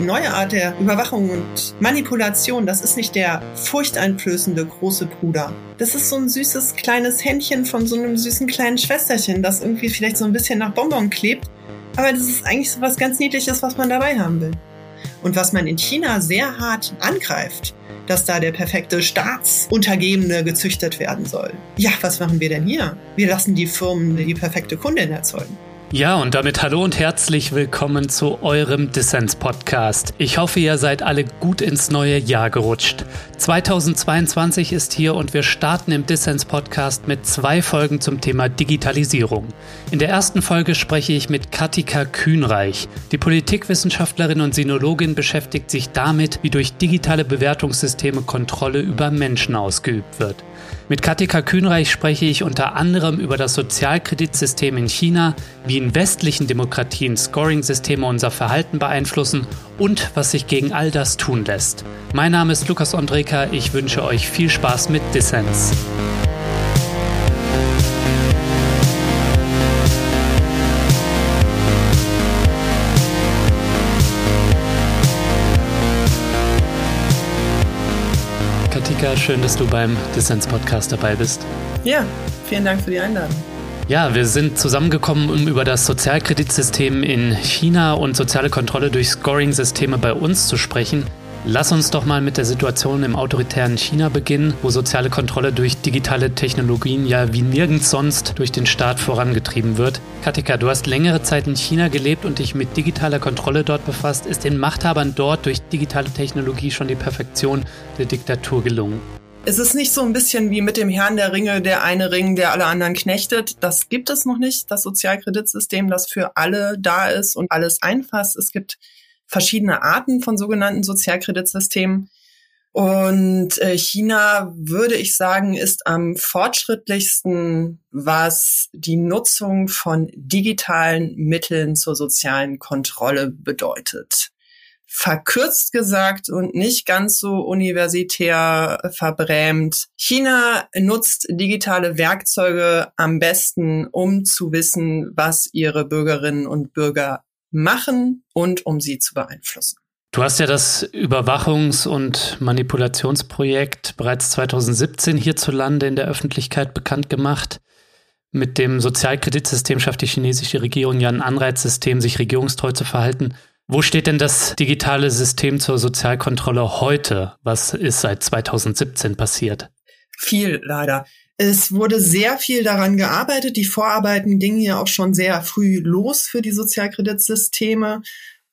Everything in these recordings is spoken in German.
die neue Art der Überwachung und Manipulation, das ist nicht der furchteinflößende große Bruder. Das ist so ein süßes kleines Händchen von so einem süßen kleinen Schwesterchen, das irgendwie vielleicht so ein bisschen nach Bonbon klebt. Aber das ist eigentlich so was ganz Niedliches, was man dabei haben will. Und was man in China sehr hart angreift, dass da der perfekte Staatsuntergebene gezüchtet werden soll. Ja, was machen wir denn hier? Wir lassen die Firmen die perfekte Kundin erzeugen. Ja, und damit hallo und herzlich willkommen zu eurem Dissens-Podcast. Ich hoffe, ihr seid alle gut ins neue Jahr gerutscht. 2022 ist hier und wir starten im Dissens-Podcast mit zwei Folgen zum Thema Digitalisierung. In der ersten Folge spreche ich mit Katika Kühnreich. Die Politikwissenschaftlerin und Sinologin beschäftigt sich damit, wie durch digitale Bewertungssysteme Kontrolle über Menschen ausgeübt wird. Mit Katika Kühnreich spreche ich unter anderem über das Sozialkreditsystem in China, wie in westlichen Demokratien Scoring-Systeme unser Verhalten beeinflussen und was sich gegen all das tun lässt. Mein Name ist Lukas Andreka, ich wünsche euch viel Spaß mit Dissens. Katika, schön, dass du beim Dissens-Podcast dabei bist. Ja, vielen Dank für die Einladung. Ja, wir sind zusammengekommen, um über das Sozialkreditsystem in China und soziale Kontrolle durch Scoring-Systeme bei uns zu sprechen. Lass uns doch mal mit der Situation im autoritären China beginnen, wo soziale Kontrolle durch digitale Technologien ja wie nirgends sonst durch den Staat vorangetrieben wird. Katika, du hast längere Zeit in China gelebt und dich mit digitaler Kontrolle dort befasst. Ist den Machthabern dort durch digitale Technologie schon die Perfektion der Diktatur gelungen? Es ist nicht so ein bisschen wie mit dem Herrn der Ringe, der eine Ring, der alle anderen knechtet. Das gibt es noch nicht, das Sozialkreditsystem, das für alle da ist und alles einfasst. Es gibt verschiedene Arten von sogenannten Sozialkreditsystemen. Und äh, China, würde ich sagen, ist am fortschrittlichsten, was die Nutzung von digitalen Mitteln zur sozialen Kontrolle bedeutet. Verkürzt gesagt und nicht ganz so universitär verbrämt. China nutzt digitale Werkzeuge am besten, um zu wissen, was ihre Bürgerinnen und Bürger machen und um sie zu beeinflussen. Du hast ja das Überwachungs- und Manipulationsprojekt bereits 2017 hierzulande in der Öffentlichkeit bekannt gemacht. Mit dem Sozialkreditsystem schafft die chinesische Regierung ja ein Anreizsystem, sich regierungstreu zu verhalten. Wo steht denn das digitale System zur Sozialkontrolle heute? Was ist seit 2017 passiert? Viel leider. Es wurde sehr viel daran gearbeitet. Die Vorarbeiten gingen ja auch schon sehr früh los für die Sozialkreditsysteme.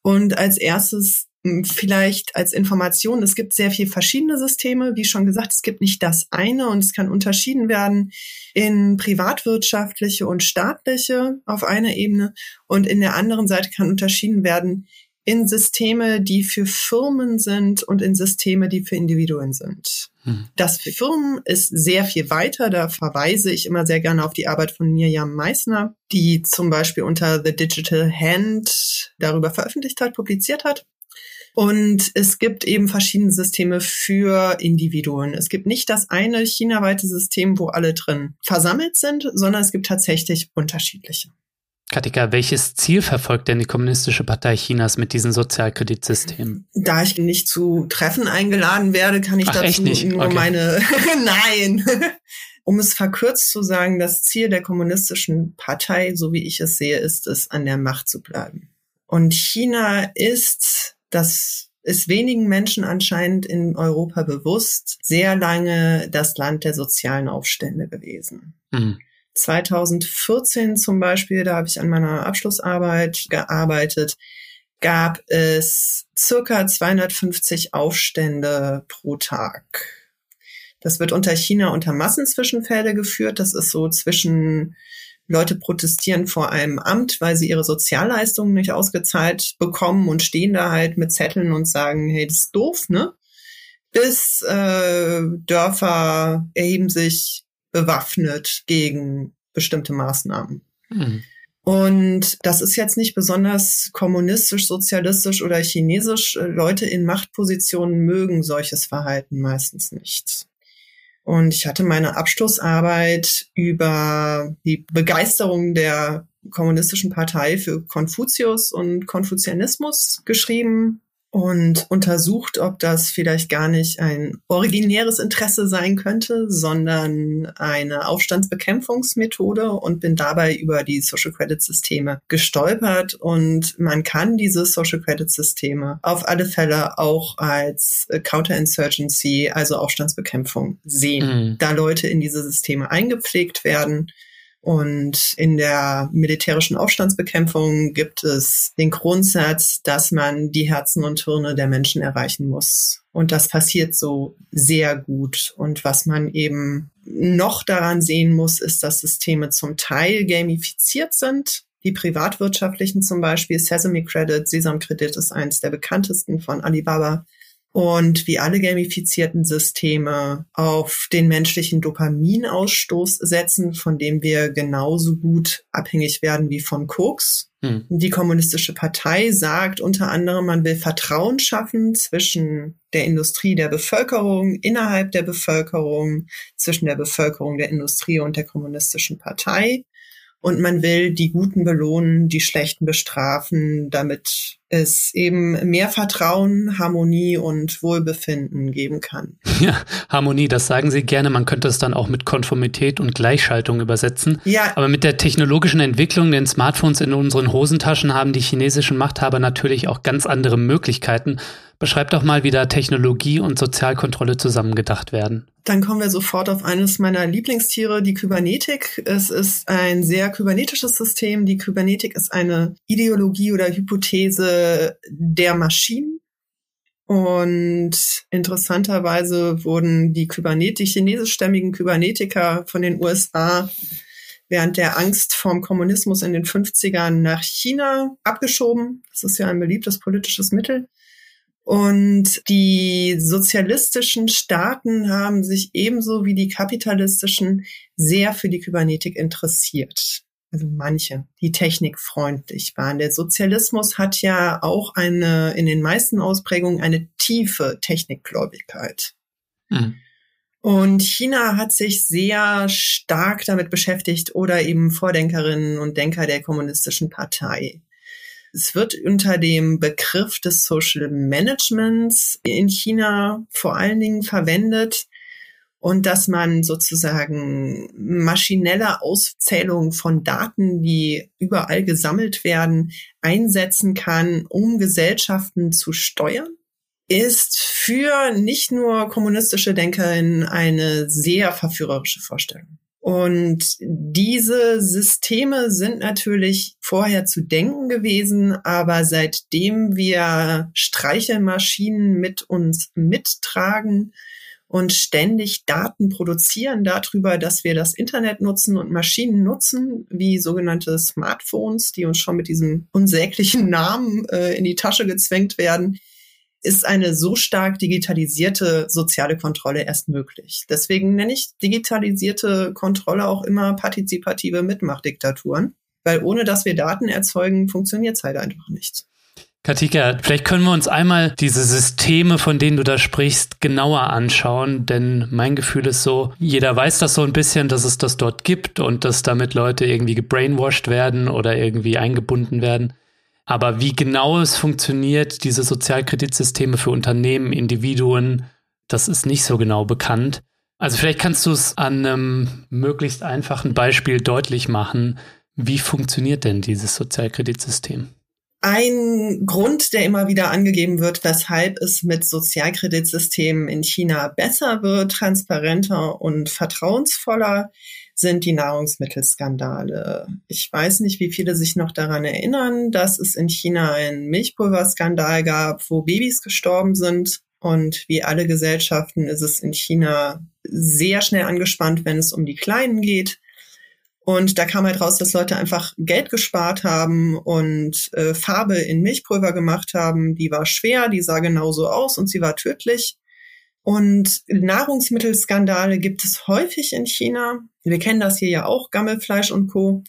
Und als erstes hm, vielleicht als Information, es gibt sehr viele verschiedene Systeme. Wie schon gesagt, es gibt nicht das eine und es kann unterschieden werden in privatwirtschaftliche und staatliche auf einer Ebene und in der anderen Seite kann unterschieden werden in Systeme, die für Firmen sind und in Systeme, die für Individuen sind. Hm. Das für Firmen ist sehr viel weiter. Da verweise ich immer sehr gerne auf die Arbeit von Mirjam Meissner, die zum Beispiel unter The Digital Hand darüber veröffentlicht hat, publiziert hat. Und es gibt eben verschiedene Systeme für Individuen. Es gibt nicht das eine chinaweite System, wo alle drin versammelt sind, sondern es gibt tatsächlich unterschiedliche. Katika, welches Ziel verfolgt denn die Kommunistische Partei Chinas mit diesem Sozialkreditsystem? Da ich nicht zu Treffen eingeladen werde, kann ich Ach, dazu nur okay. meine Nein. um es verkürzt zu sagen, das Ziel der Kommunistischen Partei, so wie ich es sehe, ist es, an der Macht zu bleiben. Und China ist, das ist wenigen Menschen anscheinend in Europa bewusst, sehr lange das Land der sozialen Aufstände gewesen. Mhm. 2014 zum Beispiel, da habe ich an meiner Abschlussarbeit gearbeitet, gab es circa 250 Aufstände pro Tag. Das wird unter China unter Massenzwischenfälle geführt. Das ist so zwischen Leute protestieren vor einem Amt, weil sie ihre Sozialleistungen nicht ausgezahlt bekommen und stehen da halt mit Zetteln und sagen, hey, das ist doof, ne? Bis äh, Dörfer erheben sich bewaffnet gegen bestimmte Maßnahmen. Mhm. Und das ist jetzt nicht besonders kommunistisch, sozialistisch oder chinesisch. Leute in Machtpositionen mögen solches Verhalten meistens nicht. Und ich hatte meine Abschlussarbeit über die Begeisterung der kommunistischen Partei für Konfuzius und Konfuzianismus geschrieben. Und untersucht, ob das vielleicht gar nicht ein originäres Interesse sein könnte, sondern eine Aufstandsbekämpfungsmethode und bin dabei über die Social Credit Systeme gestolpert und man kann diese Social Credit Systeme auf alle Fälle auch als Counterinsurgency, also Aufstandsbekämpfung sehen, mhm. da Leute in diese Systeme eingepflegt werden und in der militärischen Aufstandsbekämpfung gibt es den Grundsatz, dass man die Herzen und Hirne der Menschen erreichen muss. Und das passiert so sehr gut. Und was man eben noch daran sehen muss, ist, dass Systeme zum Teil gamifiziert sind. Die privatwirtschaftlichen zum Beispiel, Sesame Credit, Sesam Credit ist eines der bekanntesten von Alibaba und wie alle gamifizierten Systeme auf den menschlichen Dopaminausstoß setzen, von dem wir genauso gut abhängig werden wie von Koks. Hm. Die kommunistische Partei sagt unter anderem, man will Vertrauen schaffen zwischen der Industrie der Bevölkerung, innerhalb der Bevölkerung, zwischen der Bevölkerung der Industrie und der kommunistischen Partei und man will die Guten belohnen, die Schlechten bestrafen, damit es eben mehr Vertrauen, Harmonie und Wohlbefinden geben kann. Ja, Harmonie, das sagen Sie gerne. Man könnte es dann auch mit Konformität und Gleichschaltung übersetzen. Ja. Aber mit der technologischen Entwicklung, den Smartphones in unseren Hosentaschen haben die chinesischen Machthaber natürlich auch ganz andere Möglichkeiten. Beschreib doch mal, wie da Technologie und Sozialkontrolle zusammengedacht werden. Dann kommen wir sofort auf eines meiner Lieblingstiere, die Kybernetik. Es ist ein sehr kybernetisches System. Die Kybernetik ist eine Ideologie oder Hypothese der Maschinen. Und interessanterweise wurden die Kybernet, die chinesischstämmigen Kybernetiker von den USA während der Angst vorm Kommunismus in den 50ern nach China abgeschoben. Das ist ja ein beliebtes politisches Mittel. Und die sozialistischen Staaten haben sich ebenso wie die kapitalistischen sehr für die Kybernetik interessiert. Also manche, die technikfreundlich waren. Der Sozialismus hat ja auch eine, in den meisten Ausprägungen eine tiefe Technikgläubigkeit. Mhm. Und China hat sich sehr stark damit beschäftigt oder eben Vordenkerinnen und Denker der kommunistischen Partei. Es wird unter dem Begriff des Social Managements in China vor allen Dingen verwendet und dass man sozusagen maschinelle Auszählung von Daten, die überall gesammelt werden, einsetzen kann, um Gesellschaften zu steuern ist für nicht nur kommunistische Denkerinnen eine sehr verführerische Vorstellung. Und diese Systeme sind natürlich vorher zu denken gewesen, aber seitdem wir Streichelmaschinen mit uns mittragen und ständig Daten produzieren darüber, dass wir das Internet nutzen und Maschinen nutzen, wie sogenannte Smartphones, die uns schon mit diesem unsäglichen Namen äh, in die Tasche gezwängt werden, ist eine so stark digitalisierte soziale Kontrolle erst möglich. Deswegen nenne ich digitalisierte Kontrolle auch immer partizipative Mitmachdiktaturen, weil ohne dass wir Daten erzeugen, funktioniert es halt einfach nicht. Katika, vielleicht können wir uns einmal diese Systeme, von denen du da sprichst, genauer anschauen, denn mein Gefühl ist so, jeder weiß das so ein bisschen, dass es das dort gibt und dass damit Leute irgendwie gebrainwashed werden oder irgendwie eingebunden werden. Aber wie genau es funktioniert, diese Sozialkreditsysteme für Unternehmen, Individuen, das ist nicht so genau bekannt. Also vielleicht kannst du es an einem möglichst einfachen Beispiel deutlich machen. Wie funktioniert denn dieses Sozialkreditsystem? Ein Grund, der immer wieder angegeben wird, weshalb es mit Sozialkreditsystemen in China besser wird, transparenter und vertrauensvoller, sind die Nahrungsmittelskandale. Ich weiß nicht, wie viele sich noch daran erinnern, dass es in China einen Milchpulverskandal gab, wo Babys gestorben sind. Und wie alle Gesellschaften ist es in China sehr schnell angespannt, wenn es um die Kleinen geht. Und da kam halt raus, dass Leute einfach Geld gespart haben und äh, Farbe in Milchpulver gemacht haben. Die war schwer, die sah genauso aus und sie war tödlich. Und Nahrungsmittelskandale gibt es häufig in China. Wir kennen das hier ja auch, Gammelfleisch und Co.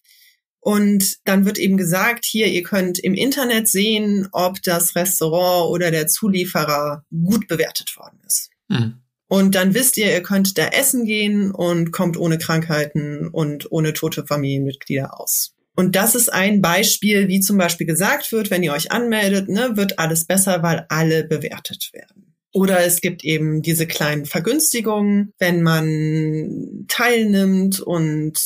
Und dann wird eben gesagt, hier, ihr könnt im Internet sehen, ob das Restaurant oder der Zulieferer gut bewertet worden ist. Mhm. Und dann wisst ihr, ihr könnt da essen gehen und kommt ohne Krankheiten und ohne tote Familienmitglieder aus. Und das ist ein Beispiel, wie zum Beispiel gesagt wird, wenn ihr euch anmeldet, ne, wird alles besser, weil alle bewertet werden. Oder es gibt eben diese kleinen Vergünstigungen, wenn man teilnimmt und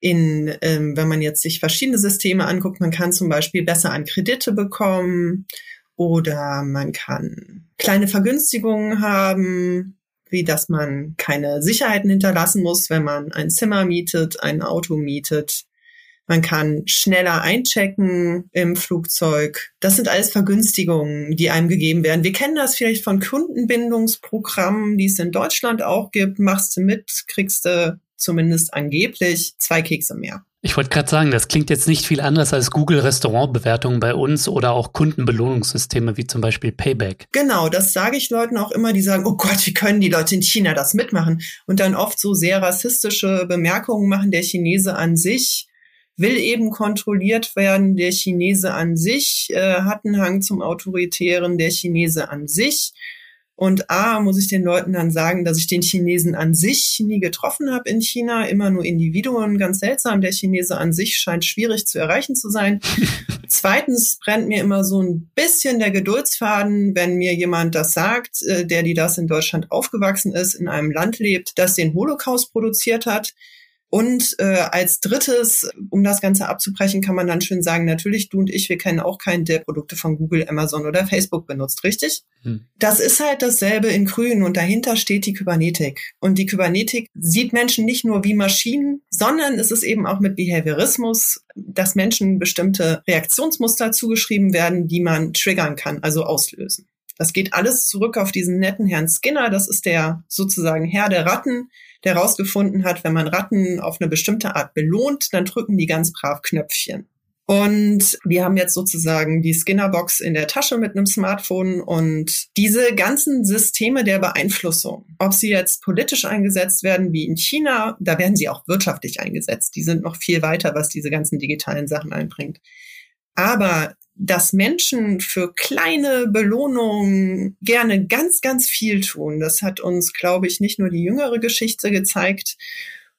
in, ähm, wenn man jetzt sich verschiedene Systeme anguckt, man kann zum Beispiel besser an Kredite bekommen oder man kann kleine Vergünstigungen haben, wie dass man keine Sicherheiten hinterlassen muss, wenn man ein Zimmer mietet, ein Auto mietet man kann schneller einchecken im Flugzeug. Das sind alles Vergünstigungen, die einem gegeben werden. Wir kennen das vielleicht von Kundenbindungsprogrammen, die es in Deutschland auch gibt. Machst du mit, kriegst du zumindest angeblich zwei Kekse mehr. Ich wollte gerade sagen, das klingt jetzt nicht viel anders als Google Restaurantbewertungen bei uns oder auch Kundenbelohnungssysteme wie zum Beispiel Payback. Genau, das sage ich Leuten auch immer, die sagen, oh Gott, wie können die Leute in China das mitmachen? Und dann oft so sehr rassistische Bemerkungen machen, der Chinese an sich will eben kontrolliert werden. Der Chinese an sich äh, hat einen Hang zum Autoritären, der Chinese an sich. Und A, muss ich den Leuten dann sagen, dass ich den Chinesen an sich nie getroffen habe in China, immer nur Individuen, ganz seltsam. Der Chinese an sich scheint schwierig zu erreichen zu sein. Zweitens brennt mir immer so ein bisschen der Geduldsfaden, wenn mir jemand das sagt, äh, der, die das in Deutschland aufgewachsen ist, in einem Land lebt, das den Holocaust produziert hat. Und äh, als drittes, um das Ganze abzubrechen, kann man dann schön sagen, natürlich, du und ich, wir kennen auch keinen, der Produkte von Google, Amazon oder Facebook benutzt, richtig? Hm. Das ist halt dasselbe in Grün und dahinter steht die Kybernetik. Und die Kybernetik sieht Menschen nicht nur wie Maschinen, sondern es ist eben auch mit Behaviorismus, dass Menschen bestimmte Reaktionsmuster zugeschrieben werden, die man triggern kann, also auslösen. Das geht alles zurück auf diesen netten Herrn Skinner. Das ist der sozusagen Herr der Ratten, der herausgefunden hat, wenn man Ratten auf eine bestimmte Art belohnt, dann drücken die ganz brav Knöpfchen. Und wir haben jetzt sozusagen die Skinnerbox in der Tasche mit einem Smartphone und diese ganzen Systeme der Beeinflussung, ob sie jetzt politisch eingesetzt werden wie in China, da werden sie auch wirtschaftlich eingesetzt. Die sind noch viel weiter, was diese ganzen digitalen Sachen einbringt. Aber dass Menschen für kleine Belohnungen gerne ganz, ganz viel tun. Das hat uns, glaube ich, nicht nur die jüngere Geschichte gezeigt.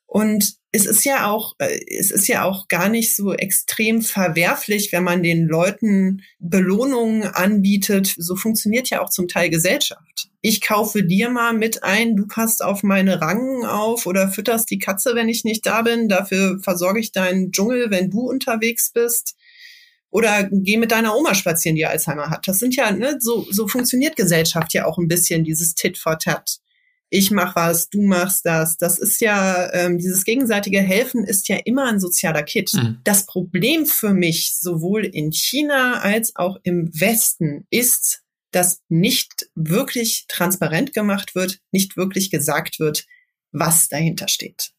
Und es ist ja auch, äh, es ist ja auch gar nicht so extrem verwerflich, wenn man den Leuten Belohnungen anbietet. So funktioniert ja auch zum Teil Gesellschaft. Ich kaufe dir mal mit ein, du passt auf meine Rangen auf oder fütterst die Katze, wenn ich nicht da bin. Dafür versorge ich deinen Dschungel, wenn du unterwegs bist. Oder geh mit deiner Oma spazieren, die Alzheimer hat. Das sind ja, ne, so, so funktioniert Gesellschaft ja auch ein bisschen, dieses Tit for Tat. Ich mach was, du machst das. Das ist ja, ähm, dieses gegenseitige Helfen ist ja immer ein sozialer Kit. Mhm. Das Problem für mich, sowohl in China als auch im Westen, ist, dass nicht wirklich transparent gemacht wird, nicht wirklich gesagt wird, was dahinter steht.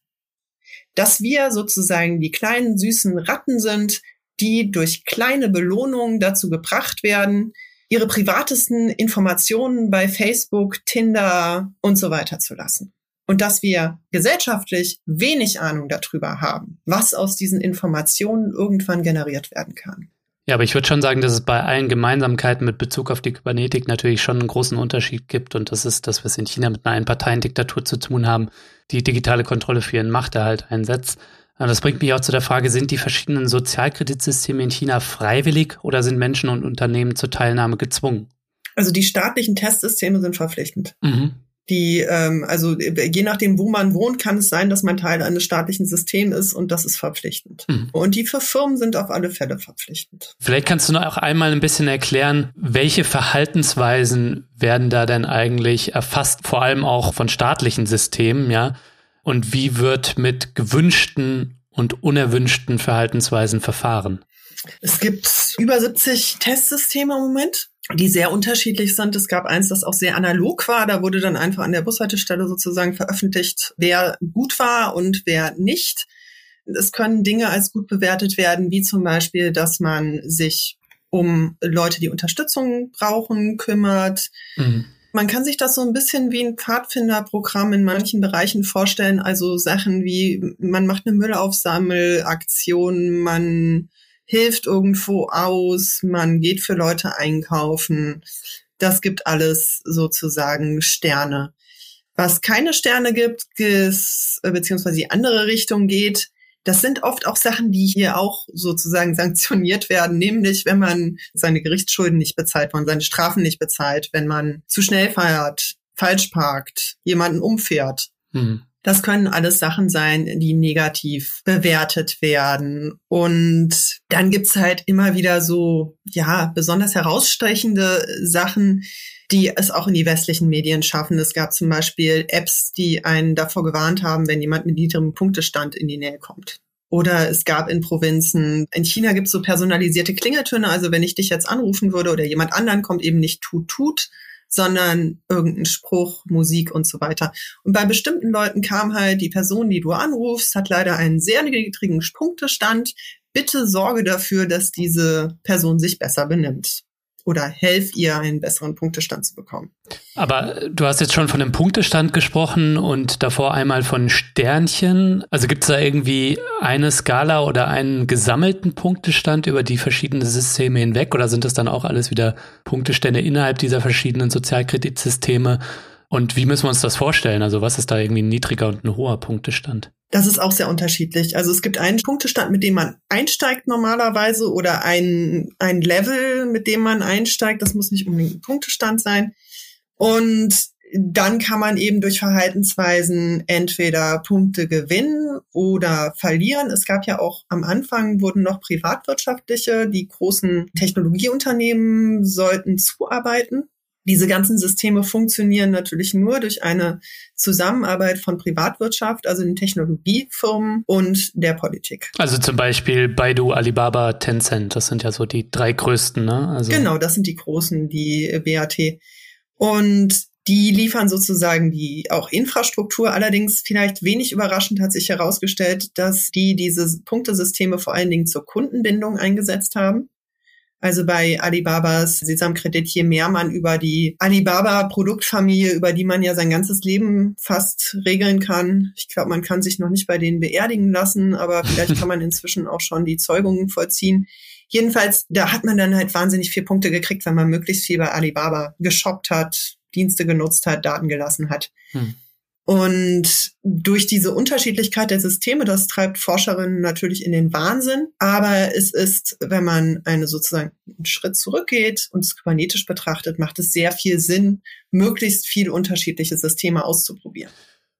Dass wir sozusagen die kleinen süßen Ratten sind, die durch kleine Belohnungen dazu gebracht werden, ihre privatesten Informationen bei Facebook, Tinder und so weiter zu lassen. Und dass wir gesellschaftlich wenig Ahnung darüber haben, was aus diesen Informationen irgendwann generiert werden kann. Ja, aber ich würde schon sagen, dass es bei allen Gemeinsamkeiten mit Bezug auf die Kybernetik natürlich schon einen großen Unterschied gibt. Und das ist, dass wir es in China mit einer Einparteiendiktatur zu tun haben, die digitale Kontrolle für ihren Machterhalt einsetzt. Das bringt mich auch zu der Frage, sind die verschiedenen Sozialkreditsysteme in China freiwillig oder sind Menschen und Unternehmen zur Teilnahme gezwungen? Also die staatlichen Testsysteme sind verpflichtend. Mhm. Die, ähm, also je nachdem, wo man wohnt, kann es sein, dass man Teil eines staatlichen Systems ist und das ist verpflichtend. Mhm. Und die für Firmen sind auf alle Fälle verpflichtend. Vielleicht kannst du noch auch einmal ein bisschen erklären, welche Verhaltensweisen werden da denn eigentlich erfasst, vor allem auch von staatlichen Systemen, ja? Und wie wird mit gewünschten und unerwünschten Verhaltensweisen verfahren? Es gibt über 70 Testsysteme im Moment, die sehr unterschiedlich sind. Es gab eins, das auch sehr analog war. Da wurde dann einfach an der Bushaltestelle sozusagen veröffentlicht, wer gut war und wer nicht. Es können Dinge als gut bewertet werden, wie zum Beispiel, dass man sich um Leute, die Unterstützung brauchen, kümmert. Mhm man kann sich das so ein bisschen wie ein Pfadfinderprogramm in manchen Bereichen vorstellen. Also Sachen wie, man macht eine Müllaufsammelaktion, man hilft irgendwo aus, man geht für Leute einkaufen. Das gibt alles sozusagen Sterne. Was keine Sterne gibt, ist, beziehungsweise die andere Richtung geht, Das sind oft auch Sachen, die hier auch sozusagen sanktioniert werden, nämlich wenn man seine Gerichtsschulden nicht bezahlt, wenn man seine Strafen nicht bezahlt, wenn man zu schnell feiert, falsch parkt, jemanden umfährt. Mhm. Das können alles Sachen sein, die negativ bewertet werden. Und dann gibt's halt immer wieder so, ja, besonders herausstechende Sachen, die es auch in die westlichen Medien schaffen. Es gab zum Beispiel Apps, die einen davor gewarnt haben, wenn jemand mit niedrigem Punktestand in die Nähe kommt. Oder es gab in Provinzen, in China gibt es so personalisierte Klingeltöne. Also wenn ich dich jetzt anrufen würde oder jemand anderen kommt eben nicht tut, tut, sondern irgendein Spruch, Musik und so weiter. Und bei bestimmten Leuten kam halt, die Person, die du anrufst, hat leider einen sehr niedrigen Punktestand. Bitte sorge dafür, dass diese Person sich besser benimmt oder helf ihr, einen besseren Punktestand zu bekommen. Aber du hast jetzt schon von einem Punktestand gesprochen und davor einmal von Sternchen. Also gibt es da irgendwie eine Skala oder einen gesammelten Punktestand über die verschiedenen Systeme hinweg oder sind das dann auch alles wieder Punktestände innerhalb dieser verschiedenen Sozialkreditsysteme? Und wie müssen wir uns das vorstellen? Also was ist da irgendwie ein niedriger und ein hoher Punktestand? Das ist auch sehr unterschiedlich. Also es gibt einen Punktestand, mit dem man einsteigt normalerweise oder ein, ein Level, mit dem man einsteigt. Das muss nicht unbedingt ein Punktestand sein. Und dann kann man eben durch Verhaltensweisen entweder Punkte gewinnen oder verlieren. Es gab ja auch am Anfang wurden noch privatwirtschaftliche, die großen Technologieunternehmen sollten zuarbeiten diese ganzen Systeme funktionieren natürlich nur durch eine Zusammenarbeit von Privatwirtschaft, also den Technologiefirmen und der Politik. Also zum Beispiel Baidu, Alibaba, Tencent, das sind ja so die drei größten, ne? Also genau, das sind die großen, die BAT. Und die liefern sozusagen die auch Infrastruktur. Allerdings vielleicht wenig überraschend hat sich herausgestellt, dass die diese Punktesysteme vor allen Dingen zur Kundenbindung eingesetzt haben. Also bei Alibabas Sesamkredit, je mehr man über die Alibaba-Produktfamilie, über die man ja sein ganzes Leben fast regeln kann. Ich glaube, man kann sich noch nicht bei denen beerdigen lassen, aber vielleicht kann man inzwischen auch schon die Zeugungen vollziehen. Jedenfalls, da hat man dann halt wahnsinnig viele Punkte gekriegt, wenn man möglichst viel bei Alibaba geshoppt hat, Dienste genutzt hat, Daten gelassen hat. Hm. Und durch diese Unterschiedlichkeit der Systeme, das treibt Forscherinnen natürlich in den Wahnsinn. Aber es ist, wenn man eine sozusagen einen Schritt zurückgeht und es kybernetisch betrachtet, macht es sehr viel Sinn, möglichst viel unterschiedliche Systeme auszuprobieren.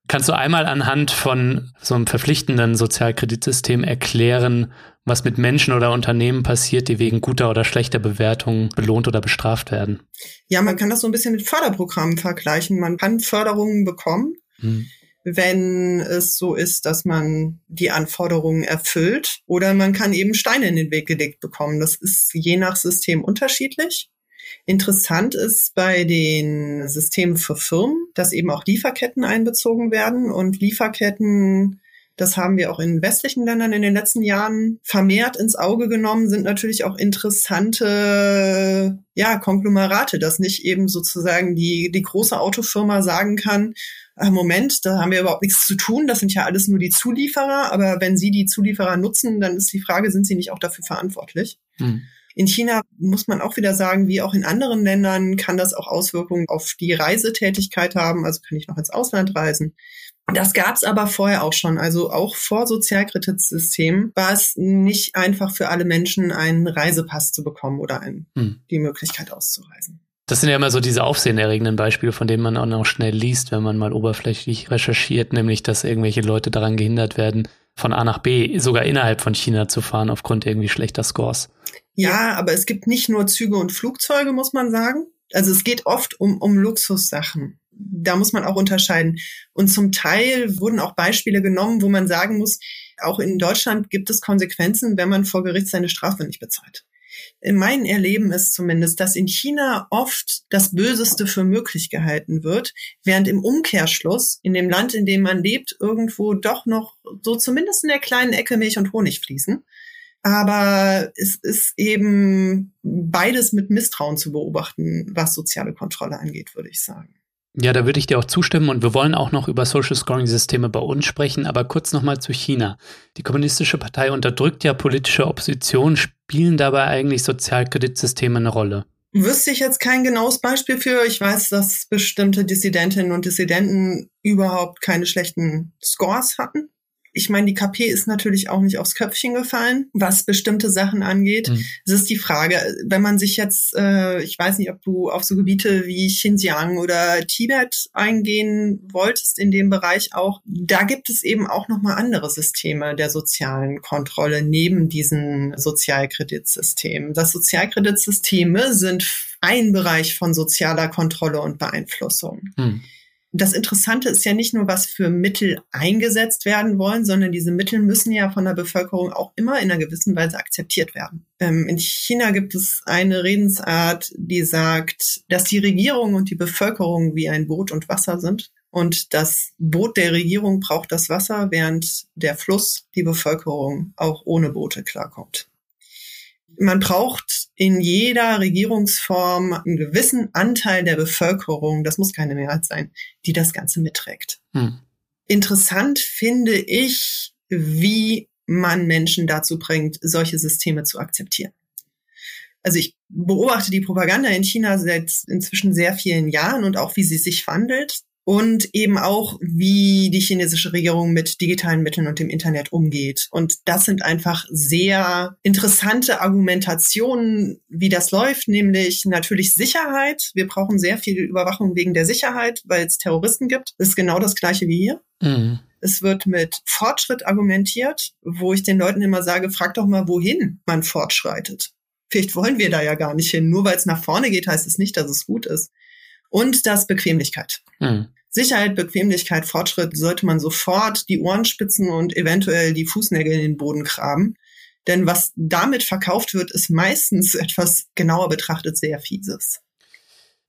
Kannst du einmal anhand von so einem verpflichtenden Sozialkreditsystem erklären, was mit Menschen oder Unternehmen passiert, die wegen guter oder schlechter Bewertungen belohnt oder bestraft werden? Ja, man kann das so ein bisschen mit Förderprogrammen vergleichen. Man kann Förderungen bekommen, hm. wenn es so ist, dass man die Anforderungen erfüllt. Oder man kann eben Steine in den Weg gelegt bekommen. Das ist je nach System unterschiedlich. Interessant ist bei den Systemen für Firmen, dass eben auch Lieferketten einbezogen werden und Lieferketten das haben wir auch in westlichen Ländern in den letzten Jahren vermehrt ins Auge genommen, sind natürlich auch interessante ja, Konglomerate, dass nicht eben sozusagen die, die große Autofirma sagen kann, ach Moment, da haben wir überhaupt nichts zu tun, das sind ja alles nur die Zulieferer, aber wenn sie die Zulieferer nutzen, dann ist die Frage, sind sie nicht auch dafür verantwortlich? Hm. In China muss man auch wieder sagen, wie auch in anderen Ländern kann das auch Auswirkungen auf die Reisetätigkeit haben. Also kann ich noch ins Ausland reisen. Das gab es aber vorher auch schon. Also auch vor Sozialkreditsystemen war es nicht einfach für alle Menschen, einen Reisepass zu bekommen oder ein, hm. die Möglichkeit auszureisen. Das sind ja immer so diese aufsehenerregenden Beispiele, von denen man auch noch schnell liest, wenn man mal oberflächlich recherchiert, nämlich dass irgendwelche Leute daran gehindert werden, von A nach B, sogar innerhalb von China zu fahren, aufgrund irgendwie schlechter Scores. Ja, aber es gibt nicht nur Züge und Flugzeuge, muss man sagen. Also es geht oft um, um Luxussachen da muss man auch unterscheiden. Und zum Teil wurden auch Beispiele genommen, wo man sagen muss, auch in Deutschland gibt es Konsequenzen, wenn man vor Gericht seine Strafe nicht bezahlt. In meinem Erleben ist zumindest, dass in China oft das Böseste für möglich gehalten wird, während im Umkehrschluss in dem Land, in dem man lebt, irgendwo doch noch so zumindest in der kleinen Ecke Milch und Honig fließen. Aber es ist eben beides mit Misstrauen zu beobachten, was soziale Kontrolle angeht, würde ich sagen. Ja, da würde ich dir auch zustimmen und wir wollen auch noch über Social Scoring Systeme bei uns sprechen, aber kurz nochmal zu China. Die Kommunistische Partei unterdrückt ja politische Opposition, spielen dabei eigentlich Sozialkreditsysteme eine Rolle? Wüsste ich jetzt kein genaues Beispiel für. Ich weiß, dass bestimmte Dissidentinnen und Dissidenten überhaupt keine schlechten Scores hatten. Ich meine, die KP ist natürlich auch nicht aufs Köpfchen gefallen, was bestimmte Sachen angeht. Mhm. Es ist die Frage, wenn man sich jetzt, äh, ich weiß nicht, ob du auf so Gebiete wie Xinjiang oder Tibet eingehen wolltest in dem Bereich auch, da gibt es eben auch nochmal andere Systeme der sozialen Kontrolle neben diesen Sozialkreditsystemen. Das Sozialkreditsysteme sind ein Bereich von sozialer Kontrolle und Beeinflussung. Mhm. Das Interessante ist ja nicht nur, was für Mittel eingesetzt werden wollen, sondern diese Mittel müssen ja von der Bevölkerung auch immer in einer gewissen Weise akzeptiert werden. Ähm, in China gibt es eine Redensart, die sagt, dass die Regierung und die Bevölkerung wie ein Boot und Wasser sind. Und das Boot der Regierung braucht das Wasser, während der Fluss die Bevölkerung auch ohne Boote klarkommt man braucht in jeder Regierungsform einen gewissen Anteil der Bevölkerung, das muss keine Mehrheit sein, die das Ganze mitträgt. Hm. Interessant finde ich, wie man Menschen dazu bringt, solche Systeme zu akzeptieren. Also ich beobachte die Propaganda in China seit inzwischen sehr vielen Jahren und auch wie sie sich wandelt und eben auch, wie die chinesische Regierung mit digitalen Mitteln und dem Internet umgeht. Und das sind einfach sehr interessante Argumentationen, wie das läuft, nämlich natürlich Sicherheit. Wir brauchen sehr viel Überwachung wegen der Sicherheit, weil es Terroristen gibt. Das ist genau das gleiche wie hier. Mhm. Es wird mit Fortschritt argumentiert, wo ich den Leuten immer sage, frag doch mal, wohin man fortschreitet. Vielleicht wollen wir da ja gar nicht hin. Nur weil es nach vorne geht, heißt es nicht, dass es gut ist. Und das Bequemlichkeit. Mhm. Sicherheit, Bequemlichkeit, Fortschritt sollte man sofort die Ohren spitzen und eventuell die Fußnägel in den Boden graben. Denn was damit verkauft wird, ist meistens etwas genauer betrachtet sehr fieses.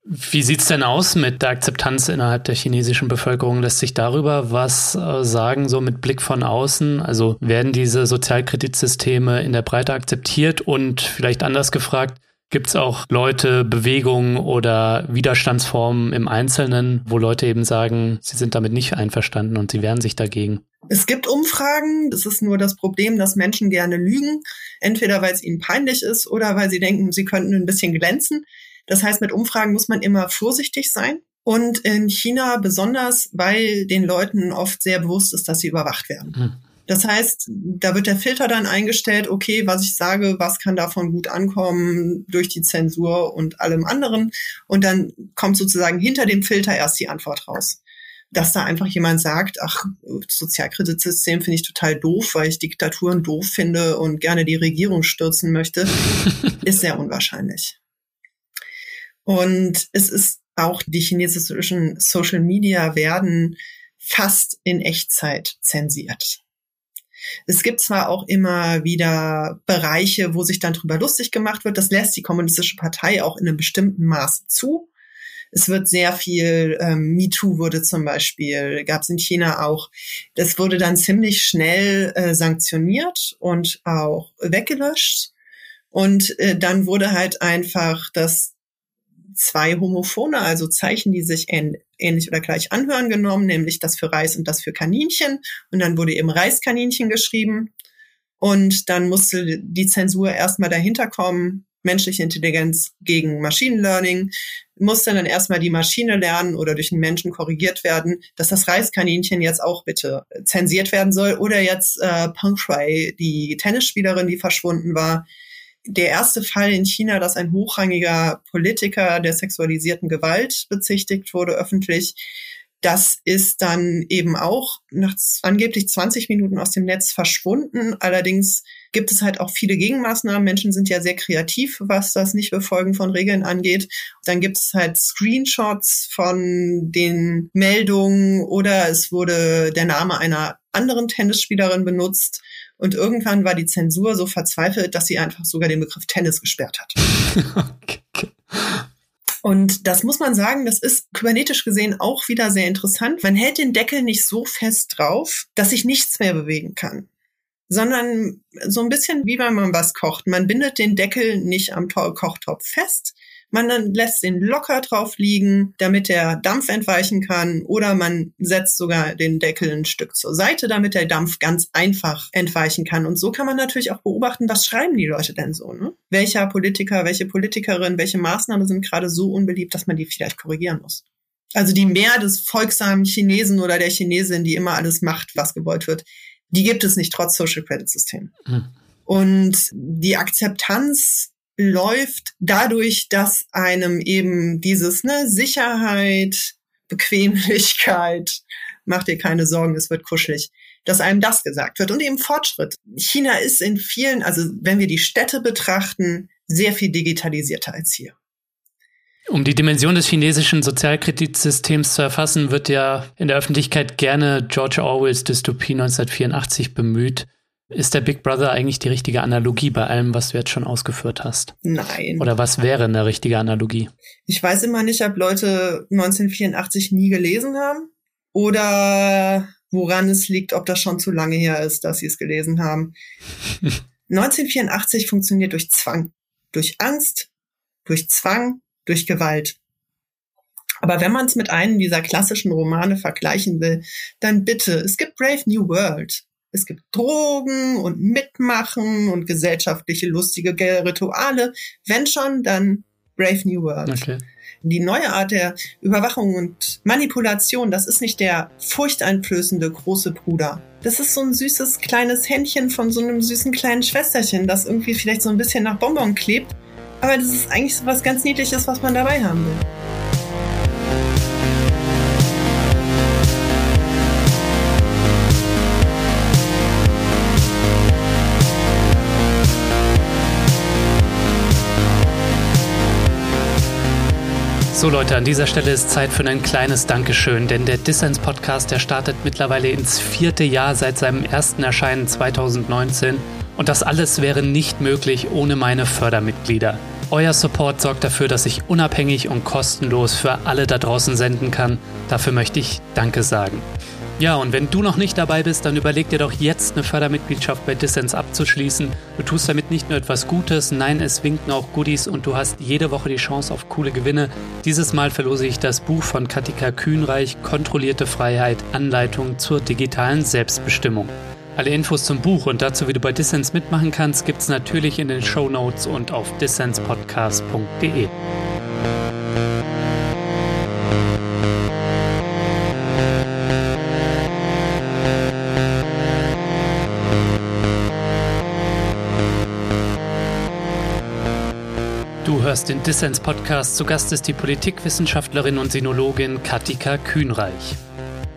Wie sieht's denn aus mit der Akzeptanz innerhalb der chinesischen Bevölkerung? Lässt sich darüber was äh, sagen, so mit Blick von außen? Also werden diese Sozialkreditsysteme in der Breite akzeptiert und vielleicht anders gefragt, Gibt es auch Leute, Bewegungen oder Widerstandsformen im Einzelnen, wo Leute eben sagen, sie sind damit nicht einverstanden und sie wehren sich dagegen? Es gibt Umfragen. Es ist nur das Problem, dass Menschen gerne lügen. Entweder weil es ihnen peinlich ist oder weil sie denken, sie könnten ein bisschen glänzen. Das heißt, mit Umfragen muss man immer vorsichtig sein. Und in China besonders, weil den Leuten oft sehr bewusst ist, dass sie überwacht werden. Hm. Das heißt, da wird der Filter dann eingestellt, okay, was ich sage, was kann davon gut ankommen durch die Zensur und allem anderen. Und dann kommt sozusagen hinter dem Filter erst die Antwort raus. Dass da einfach jemand sagt, ach, Sozialkreditsystem finde ich total doof, weil ich Diktaturen doof finde und gerne die Regierung stürzen möchte, ist sehr unwahrscheinlich. Und es ist auch die chinesischen Social Media werden fast in Echtzeit zensiert. Es gibt zwar auch immer wieder Bereiche, wo sich dann drüber lustig gemacht wird. Das lässt die Kommunistische Partei auch in einem bestimmten Maß zu. Es wird sehr viel, ähm, MeToo wurde zum Beispiel, gab es in China auch. Das wurde dann ziemlich schnell äh, sanktioniert und auch weggelöscht. Und äh, dann wurde halt einfach das zwei Homophone, also Zeichen, die sich ähnlich oder gleich anhören, genommen, nämlich das für Reis und das für Kaninchen. Und dann wurde eben Reiskaninchen geschrieben. Und dann musste die Zensur erstmal dahinter kommen, menschliche Intelligenz gegen Machine Learning, musste dann erstmal die Maschine lernen oder durch einen Menschen korrigiert werden, dass das Reiskaninchen jetzt auch bitte zensiert werden soll. Oder jetzt äh, Peng Shui, die Tennisspielerin, die verschwunden war, der erste Fall in China, dass ein hochrangiger Politiker der sexualisierten Gewalt bezichtigt wurde öffentlich. Das ist dann eben auch nach angeblich 20 Minuten aus dem Netz verschwunden. Allerdings gibt es halt auch viele Gegenmaßnahmen. Menschen sind ja sehr kreativ, was das Nichtbefolgen von Regeln angeht. Dann gibt es halt Screenshots von den Meldungen oder es wurde der Name einer anderen Tennisspielerin benutzt und irgendwann war die Zensur so verzweifelt, dass sie einfach sogar den Begriff Tennis gesperrt hat. okay. Und das muss man sagen, das ist kybernetisch gesehen auch wieder sehr interessant. Man hält den Deckel nicht so fest drauf, dass sich nichts mehr bewegen kann sondern so ein bisschen wie wenn man was kocht. Man bindet den Deckel nicht am Kochtopf fest, man lässt den locker drauf liegen, damit der Dampf entweichen kann. Oder man setzt sogar den Deckel ein Stück zur Seite, damit der Dampf ganz einfach entweichen kann. Und so kann man natürlich auch beobachten, was schreiben die Leute denn so. Ne? Welcher Politiker, welche Politikerin, welche Maßnahmen sind gerade so unbeliebt, dass man die vielleicht korrigieren muss. Also die Mehr des folgsamen Chinesen oder der Chinesin, die immer alles macht, was gewollt wird, Die gibt es nicht trotz Social Credit System. Mhm. Und die Akzeptanz läuft dadurch, dass einem eben dieses ne, Sicherheit, Bequemlichkeit, mach dir keine Sorgen, es wird kuschelig, dass einem das gesagt wird und eben Fortschritt. China ist in vielen, also wenn wir die Städte betrachten, sehr viel digitalisierter als hier. Um die Dimension des chinesischen Sozialkreditsystems zu erfassen, wird ja in der Öffentlichkeit gerne George Orwells Dystopie 1984 bemüht. Ist der Big Brother eigentlich die richtige Analogie bei allem, was du jetzt schon ausgeführt hast? Nein. Oder was wäre eine richtige Analogie? Ich weiß immer nicht, ob Leute 1984 nie gelesen haben oder woran es liegt, ob das schon zu lange her ist, dass sie es gelesen haben. 1984 funktioniert durch Zwang, durch Angst, durch Zwang, durch Gewalt. Aber wenn man es mit einem dieser klassischen Romane vergleichen will, dann bitte, es gibt Brave New World. Es gibt Drogen und Mitmachen und gesellschaftliche lustige Rituale. Wenn schon, dann Brave New World. Okay. Die neue Art der Überwachung und Manipulation, das ist nicht der furchteinflößende große Bruder. Das ist so ein süßes kleines Händchen von so einem süßen kleinen Schwesterchen, das irgendwie vielleicht so ein bisschen nach Bonbon klebt. Aber das ist eigentlich so was ganz Niedliches, was man dabei haben will. So Leute, an dieser Stelle ist Zeit für ein kleines Dankeschön, denn der Dissens Podcast, der startet mittlerweile ins vierte Jahr seit seinem ersten Erscheinen 2019 und das alles wäre nicht möglich ohne meine Fördermitglieder. Euer Support sorgt dafür, dass ich unabhängig und kostenlos für alle da draußen senden kann. Dafür möchte ich Danke sagen. Ja, und wenn du noch nicht dabei bist, dann überleg dir doch jetzt eine Fördermitgliedschaft bei Dissens abzuschließen. Du tust damit nicht nur etwas Gutes, nein, es winken auch Goodies und du hast jede Woche die Chance auf coole Gewinne. Dieses Mal verlose ich das Buch von Katika Kühnreich, Kontrollierte Freiheit, Anleitung zur digitalen Selbstbestimmung. Alle Infos zum Buch und dazu, wie du bei Dissens mitmachen kannst, gibt's natürlich in den Show Notes und auf dissenspodcast.de. hörst den Dissens-Podcast. Zu Gast ist die Politikwissenschaftlerin und Sinologin Katika Kühnreich.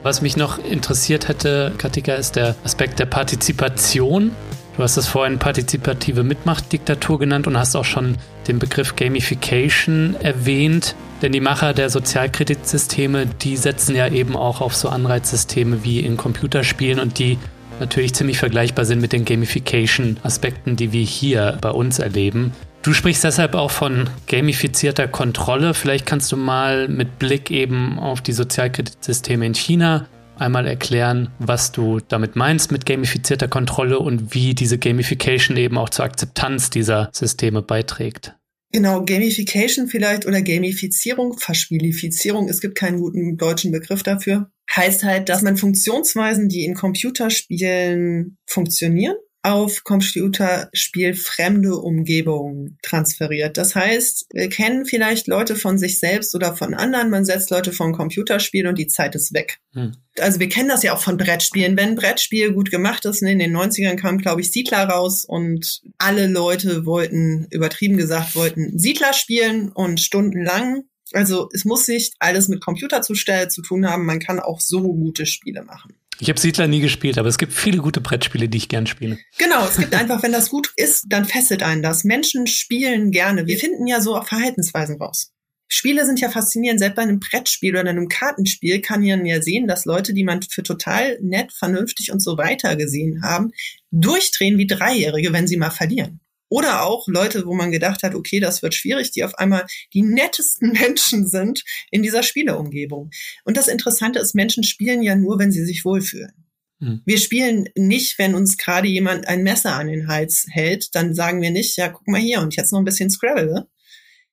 Was mich noch interessiert hätte, Katika, ist der Aspekt der Partizipation. Du hast es vorhin partizipative Mitmachtdiktatur genannt und hast auch schon den Begriff Gamification erwähnt. Denn die Macher der Sozialkreditsysteme, die setzen ja eben auch auf so Anreizsysteme wie in Computerspielen und die natürlich ziemlich vergleichbar sind mit den Gamification-Aspekten, die wir hier bei uns erleben. Du sprichst deshalb auch von gamifizierter Kontrolle. Vielleicht kannst du mal mit Blick eben auf die Sozialkreditsysteme in China einmal erklären, was du damit meinst mit gamifizierter Kontrolle und wie diese Gamification eben auch zur Akzeptanz dieser Systeme beiträgt. Genau, Gamification vielleicht oder Gamifizierung, Verspielifizierung, es gibt keinen guten deutschen Begriff dafür, heißt halt, dass man Funktionsweisen, die in Computerspielen funktionieren, auf Computerspiel fremde Umgebungen transferiert. Das heißt, wir kennen vielleicht Leute von sich selbst oder von anderen. Man setzt Leute vor ein Computerspiel und die Zeit ist weg. Hm. Also wir kennen das ja auch von Brettspielen. Wenn ein Brettspiel gut gemacht ist, ne, in den 90ern kam, glaube ich, Siedler raus und alle Leute wollten, übertrieben gesagt, wollten Siedler spielen und stundenlang also es muss nicht alles mit Computer zu, zu tun haben, man kann auch so gute Spiele machen. Ich habe Siedler nie gespielt, aber es gibt viele gute Brettspiele, die ich gern spiele. Genau, es gibt einfach, wenn das gut ist, dann fesselt einen das. Menschen spielen gerne. Wir finden ja so Verhaltensweisen raus. Spiele sind ja faszinierend. Selbst bei einem Brettspiel oder einem Kartenspiel kann man ja sehen, dass Leute, die man für total nett, vernünftig und so weiter gesehen haben, durchdrehen wie Dreijährige, wenn sie mal verlieren. Oder auch Leute, wo man gedacht hat, okay, das wird schwierig, die auf einmal die nettesten Menschen sind in dieser Spieleumgebung. Und das Interessante ist, Menschen spielen ja nur, wenn sie sich wohlfühlen. Hm. Wir spielen nicht, wenn uns gerade jemand ein Messer an den Hals hält, dann sagen wir nicht, ja, guck mal hier und jetzt noch ein bisschen Scrabble.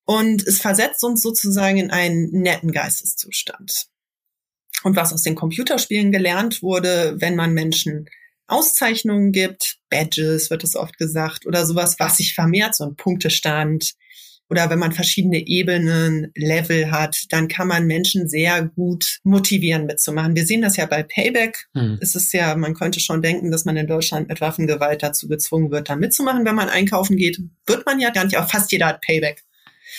Und es versetzt uns sozusagen in einen netten Geisteszustand. Und was aus den Computerspielen gelernt wurde, wenn man Menschen Auszeichnungen gibt, Badges wird es oft gesagt, oder sowas, was sich vermehrt, so ein Punktestand, oder wenn man verschiedene Ebenen, Level hat, dann kann man Menschen sehr gut motivieren mitzumachen. Wir sehen das ja bei Payback. Hm. Es ist ja, man könnte schon denken, dass man in Deutschland mit Waffengewalt dazu gezwungen wird, da mitzumachen, wenn man einkaufen geht. Wird man ja gar nicht, aber fast jeder hat Payback.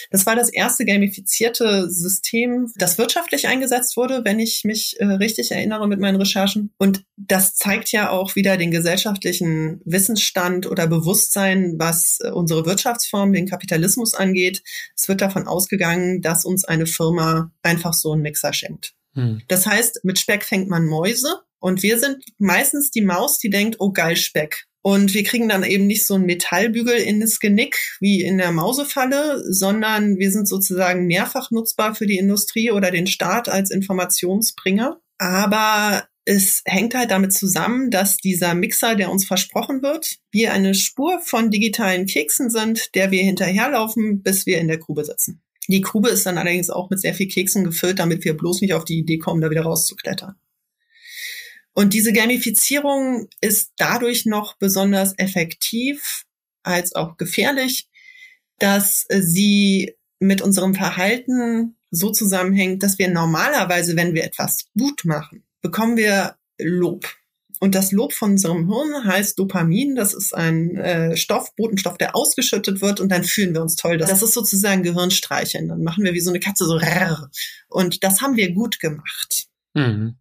Das war das erste gamifizierte System, das wirtschaftlich eingesetzt wurde, wenn ich mich äh, richtig erinnere mit meinen Recherchen. Und das zeigt ja auch wieder den gesellschaftlichen Wissensstand oder Bewusstsein, was äh, unsere Wirtschaftsform, den Kapitalismus angeht. Es wird davon ausgegangen, dass uns eine Firma einfach so einen Mixer schenkt. Hm. Das heißt, mit Speck fängt man Mäuse. Und wir sind meistens die Maus, die denkt, oh geil, Speck. Und wir kriegen dann eben nicht so einen Metallbügel in das Genick wie in der Mausefalle, sondern wir sind sozusagen mehrfach nutzbar für die Industrie oder den Staat als Informationsbringer. Aber es hängt halt damit zusammen, dass dieser Mixer, der uns versprochen wird, wir eine Spur von digitalen Keksen sind, der wir hinterherlaufen, bis wir in der Grube sitzen. Die Grube ist dann allerdings auch mit sehr viel Keksen gefüllt, damit wir bloß nicht auf die Idee kommen, da wieder rauszuklettern. Und diese Gamifizierung ist dadurch noch besonders effektiv als auch gefährlich, dass sie mit unserem Verhalten so zusammenhängt, dass wir normalerweise, wenn wir etwas gut machen, bekommen wir Lob. Und das Lob von unserem Hirn heißt Dopamin. Das ist ein äh, Stoff, Botenstoff, der ausgeschüttet wird und dann fühlen wir uns toll. Das ist sozusagen Gehirnstreicheln. Dann machen wir wie so eine Katze so. Und das haben wir gut gemacht. Mhm.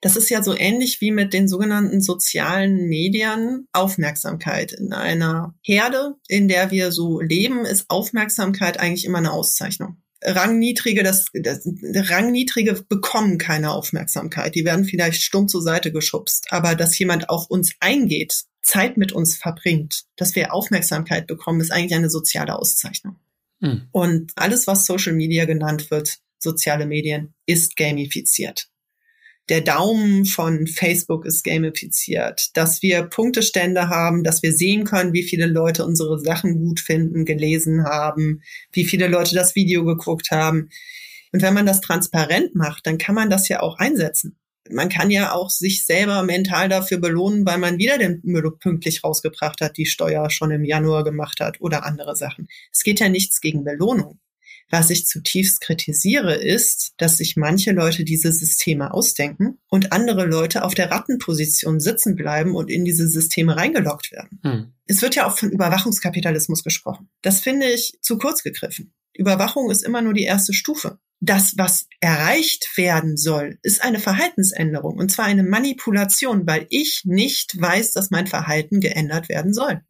Das ist ja so ähnlich wie mit den sogenannten sozialen Medien Aufmerksamkeit. In einer Herde, in der wir so leben, ist Aufmerksamkeit eigentlich immer eine Auszeichnung. Rangniedrige, das, das Rangniedrige bekommen keine Aufmerksamkeit. Die werden vielleicht stumm zur Seite geschubst. Aber dass jemand auf uns eingeht, Zeit mit uns verbringt, dass wir Aufmerksamkeit bekommen, ist eigentlich eine soziale Auszeichnung. Mhm. Und alles, was Social Media genannt wird, soziale Medien, ist gamifiziert der Daumen von Facebook ist gamifiziert, dass wir Punktestände haben, dass wir sehen können, wie viele Leute unsere Sachen gut finden, gelesen haben, wie viele Leute das Video geguckt haben. Und wenn man das transparent macht, dann kann man das ja auch einsetzen. Man kann ja auch sich selber mental dafür belohnen, weil man wieder den Müll pünktlich rausgebracht hat, die Steuer schon im Januar gemacht hat oder andere Sachen. Es geht ja nichts gegen Belohnung. Was ich zutiefst kritisiere, ist, dass sich manche Leute diese Systeme ausdenken und andere Leute auf der Rattenposition sitzen bleiben und in diese Systeme reingeloggt werden. Hm. Es wird ja auch von Überwachungskapitalismus gesprochen. Das finde ich zu kurz gegriffen. Überwachung ist immer nur die erste Stufe. Das, was erreicht werden soll, ist eine Verhaltensänderung und zwar eine Manipulation, weil ich nicht weiß, dass mein Verhalten geändert werden soll.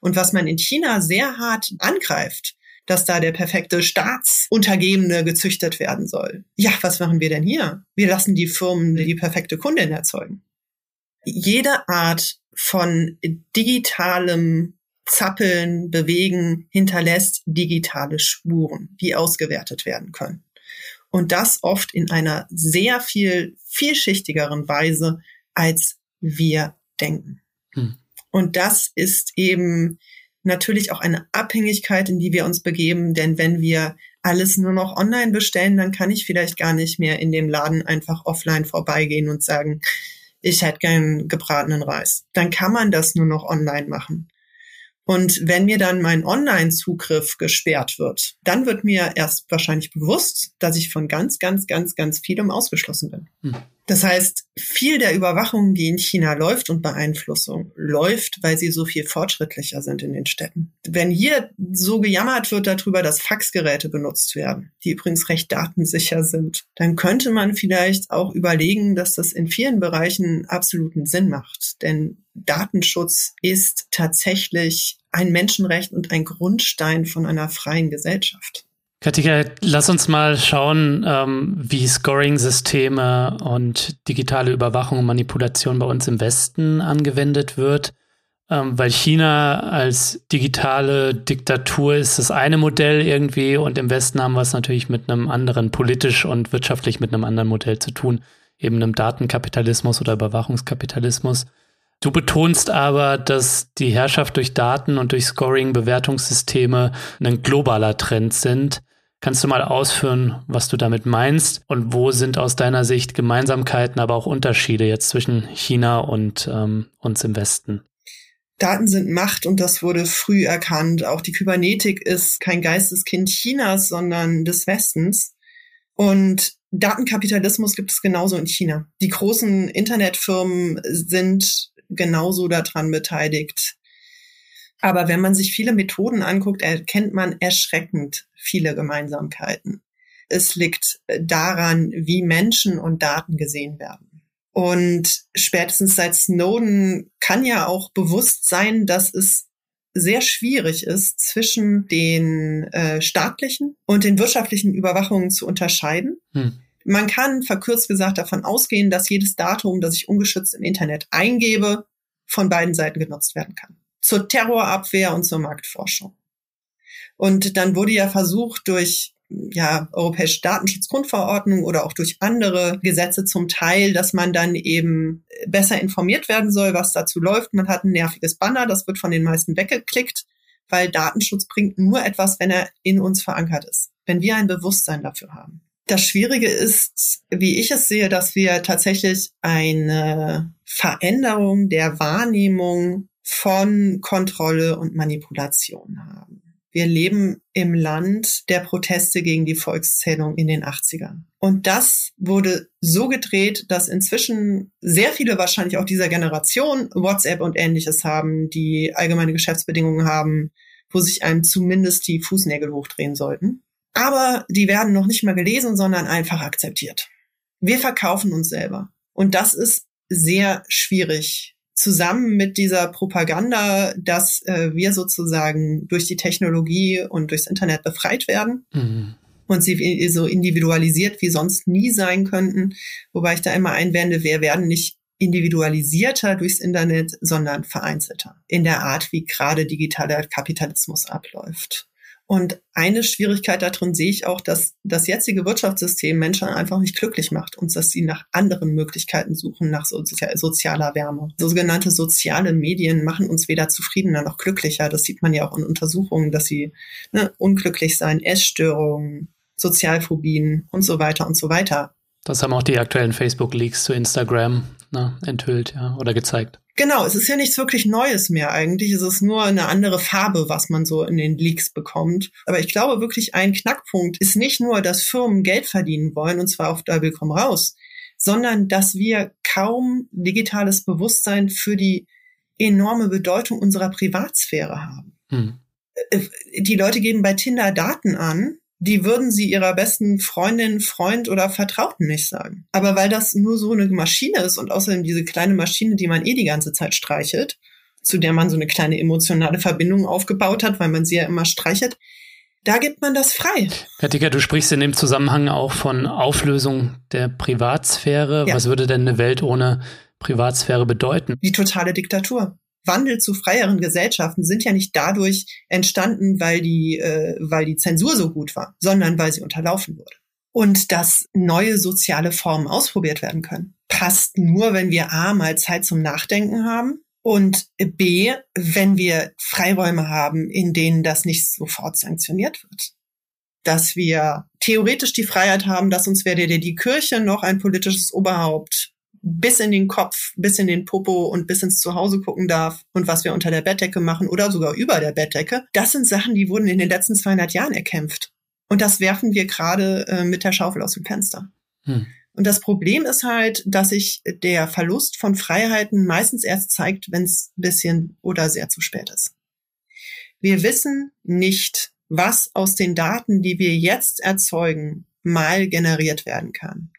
Und was man in China sehr hart angreift, dass da der perfekte Staatsuntergebene gezüchtet werden soll. Ja, was machen wir denn hier? Wir lassen die Firmen die perfekte Kundin erzeugen. Jede Art von digitalem Zappeln, Bewegen hinterlässt digitale Spuren, die ausgewertet werden können. Und das oft in einer sehr viel vielschichtigeren Weise, als wir denken. Hm. Und das ist eben natürlich auch eine Abhängigkeit, in die wir uns begeben. Denn wenn wir alles nur noch online bestellen, dann kann ich vielleicht gar nicht mehr in dem Laden einfach offline vorbeigehen und sagen, ich hätte gern gebratenen Reis. Dann kann man das nur noch online machen. Und wenn mir dann mein Online-Zugriff gesperrt wird, dann wird mir erst wahrscheinlich bewusst, dass ich von ganz, ganz, ganz, ganz vielem ausgeschlossen bin. Hm. Das heißt, viel der Überwachung, die in China läuft und Beeinflussung läuft, weil sie so viel fortschrittlicher sind in den Städten. Wenn hier so gejammert wird darüber, dass Faxgeräte benutzt werden, die übrigens recht datensicher sind, dann könnte man vielleicht auch überlegen, dass das in vielen Bereichen absoluten Sinn macht. Denn Datenschutz ist tatsächlich ein Menschenrecht und ein Grundstein von einer freien Gesellschaft. Katika, lass uns mal schauen, ähm, wie Scoring-Systeme und digitale Überwachung und Manipulation bei uns im Westen angewendet wird. Ähm, weil China als digitale Diktatur ist das eine Modell irgendwie und im Westen haben wir es natürlich mit einem anderen, politisch und wirtschaftlich mit einem anderen Modell zu tun, eben einem Datenkapitalismus oder Überwachungskapitalismus. Du betonst aber, dass die Herrschaft durch Daten und durch Scoring-Bewertungssysteme ein globaler Trend sind. Kannst du mal ausführen, was du damit meinst und wo sind aus deiner Sicht Gemeinsamkeiten, aber auch Unterschiede jetzt zwischen China und ähm, uns im Westen? Daten sind Macht und das wurde früh erkannt. Auch die Kybernetik ist kein Geisteskind Chinas, sondern des Westens. Und Datenkapitalismus gibt es genauso in China. Die großen Internetfirmen sind genauso daran beteiligt. Aber wenn man sich viele Methoden anguckt, erkennt man erschreckend viele Gemeinsamkeiten. Es liegt daran, wie Menschen und Daten gesehen werden. Und spätestens seit Snowden kann ja auch bewusst sein, dass es sehr schwierig ist, zwischen den äh, staatlichen und den wirtschaftlichen Überwachungen zu unterscheiden. Hm. Man kann verkürzt gesagt davon ausgehen, dass jedes Datum, das ich ungeschützt im Internet eingebe, von beiden Seiten genutzt werden kann. Zur Terrorabwehr und zur Marktforschung. Und dann wurde ja versucht, durch ja, europäische Datenschutzgrundverordnung oder auch durch andere Gesetze zum Teil, dass man dann eben besser informiert werden soll, was dazu läuft. Man hat ein nerviges Banner, das wird von den meisten weggeklickt, weil Datenschutz bringt nur etwas, wenn er in uns verankert ist, wenn wir ein Bewusstsein dafür haben. Das Schwierige ist, wie ich es sehe, dass wir tatsächlich eine Veränderung der Wahrnehmung von Kontrolle und Manipulation haben. Wir leben im Land der Proteste gegen die Volkszählung in den 80ern. Und das wurde so gedreht, dass inzwischen sehr viele wahrscheinlich auch dieser Generation WhatsApp und ähnliches haben, die allgemeine Geschäftsbedingungen haben, wo sich einem zumindest die Fußnägel hochdrehen sollten. Aber die werden noch nicht mal gelesen, sondern einfach akzeptiert. Wir verkaufen uns selber. Und das ist sehr schwierig zusammen mit dieser Propaganda, dass äh, wir sozusagen durch die Technologie und durchs Internet befreit werden. Mhm. Und sie so individualisiert wie sonst nie sein könnten. Wobei ich da immer einwende, wir werden nicht individualisierter durchs Internet, sondern vereinzelter in der Art, wie gerade digitaler Kapitalismus abläuft. Und eine Schwierigkeit darin sehe ich auch, dass das jetzige Wirtschaftssystem Menschen einfach nicht glücklich macht und dass sie nach anderen Möglichkeiten suchen, nach sozialer Wärme. Sogenannte soziale Medien machen uns weder zufriedener noch glücklicher. Das sieht man ja auch in Untersuchungen, dass sie ne, unglücklich sein, Essstörungen, Sozialphobien und so weiter und so weiter. Das haben auch die aktuellen Facebook-Leaks zu Instagram ne, enthüllt ja, oder gezeigt. Genau, es ist ja nichts wirklich Neues mehr eigentlich. Es ist nur eine andere Farbe, was man so in den Leaks bekommt. Aber ich glaube wirklich, ein Knackpunkt ist nicht nur, dass Firmen Geld verdienen wollen, und zwar auf Double komm raus, sondern dass wir kaum digitales Bewusstsein für die enorme Bedeutung unserer Privatsphäre haben. Hm. Äh, die Leute geben bei Tinder Daten an, die würden sie ihrer besten Freundin, Freund oder Vertrauten nicht sagen. Aber weil das nur so eine Maschine ist und außerdem diese kleine Maschine, die man eh die ganze Zeit streichelt, zu der man so eine kleine emotionale Verbindung aufgebaut hat, weil man sie ja immer streichelt, da gibt man das frei. Katika, du sprichst in dem Zusammenhang auch von Auflösung der Privatsphäre. Ja. Was würde denn eine Welt ohne Privatsphäre bedeuten? Die totale Diktatur. Wandel zu freieren Gesellschaften sind ja nicht dadurch entstanden, weil die, äh, weil die Zensur so gut war, sondern weil sie unterlaufen wurde. Und dass neue soziale Formen ausprobiert werden können. Passt nur, wenn wir A mal Zeit zum Nachdenken haben und B, wenn wir Freiräume haben, in denen das nicht sofort sanktioniert wird. Dass wir theoretisch die Freiheit haben, dass uns weder die Kirche noch ein politisches Oberhaupt bis in den Kopf, bis in den Popo und bis ins Zuhause gucken darf und was wir unter der Bettdecke machen oder sogar über der Bettdecke, das sind Sachen, die wurden in den letzten 200 Jahren erkämpft. Und das werfen wir gerade äh, mit der Schaufel aus dem Fenster. Hm. Und das Problem ist halt, dass sich der Verlust von Freiheiten meistens erst zeigt, wenn es ein bisschen oder sehr zu spät ist. Wir wissen nicht, was aus den Daten, die wir jetzt erzeugen, mal generiert werden kann.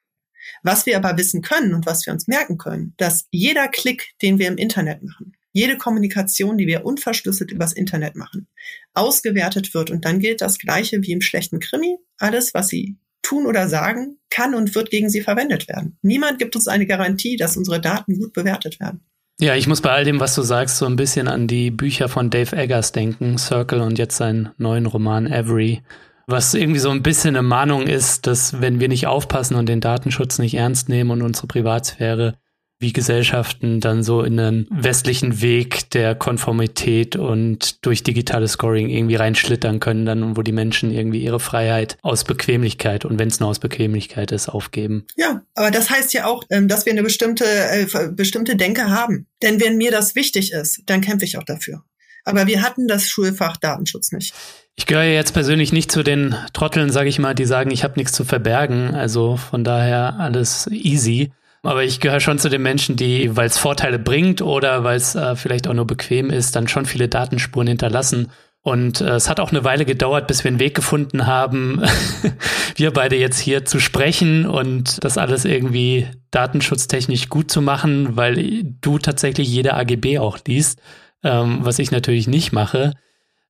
Was wir aber wissen können und was wir uns merken können, dass jeder Klick, den wir im Internet machen, jede Kommunikation, die wir unverschlüsselt übers Internet machen, ausgewertet wird. Und dann gilt das Gleiche wie im schlechten Krimi. Alles, was Sie tun oder sagen, kann und wird gegen Sie verwendet werden. Niemand gibt uns eine Garantie, dass unsere Daten gut bewertet werden. Ja, ich muss bei all dem, was du sagst, so ein bisschen an die Bücher von Dave Eggers denken, Circle und jetzt seinen neuen Roman Every was irgendwie so ein bisschen eine Mahnung ist, dass wenn wir nicht aufpassen und den Datenschutz nicht ernst nehmen und unsere Privatsphäre, wie Gesellschaften dann so in einen westlichen Weg der Konformität und durch digitales Scoring irgendwie reinschlittern können, dann wo die Menschen irgendwie ihre Freiheit aus Bequemlichkeit und wenn es nur aus Bequemlichkeit ist, aufgeben. Ja, aber das heißt ja auch, ähm, dass wir eine bestimmte, äh, bestimmte Denke haben. Denn wenn mir das wichtig ist, dann kämpfe ich auch dafür. Aber wir hatten das Schulfach Datenschutz nicht. Ich gehöre jetzt persönlich nicht zu den Trotteln, sage ich mal, die sagen, ich habe nichts zu verbergen. Also von daher alles easy. Aber ich gehöre schon zu den Menschen, die, weil es Vorteile bringt oder weil es äh, vielleicht auch nur bequem ist, dann schon viele Datenspuren hinterlassen. Und äh, es hat auch eine Weile gedauert, bis wir einen Weg gefunden haben, wir beide jetzt hier zu sprechen und das alles irgendwie datenschutztechnisch gut zu machen, weil du tatsächlich jede AGB auch liest, ähm, was ich natürlich nicht mache.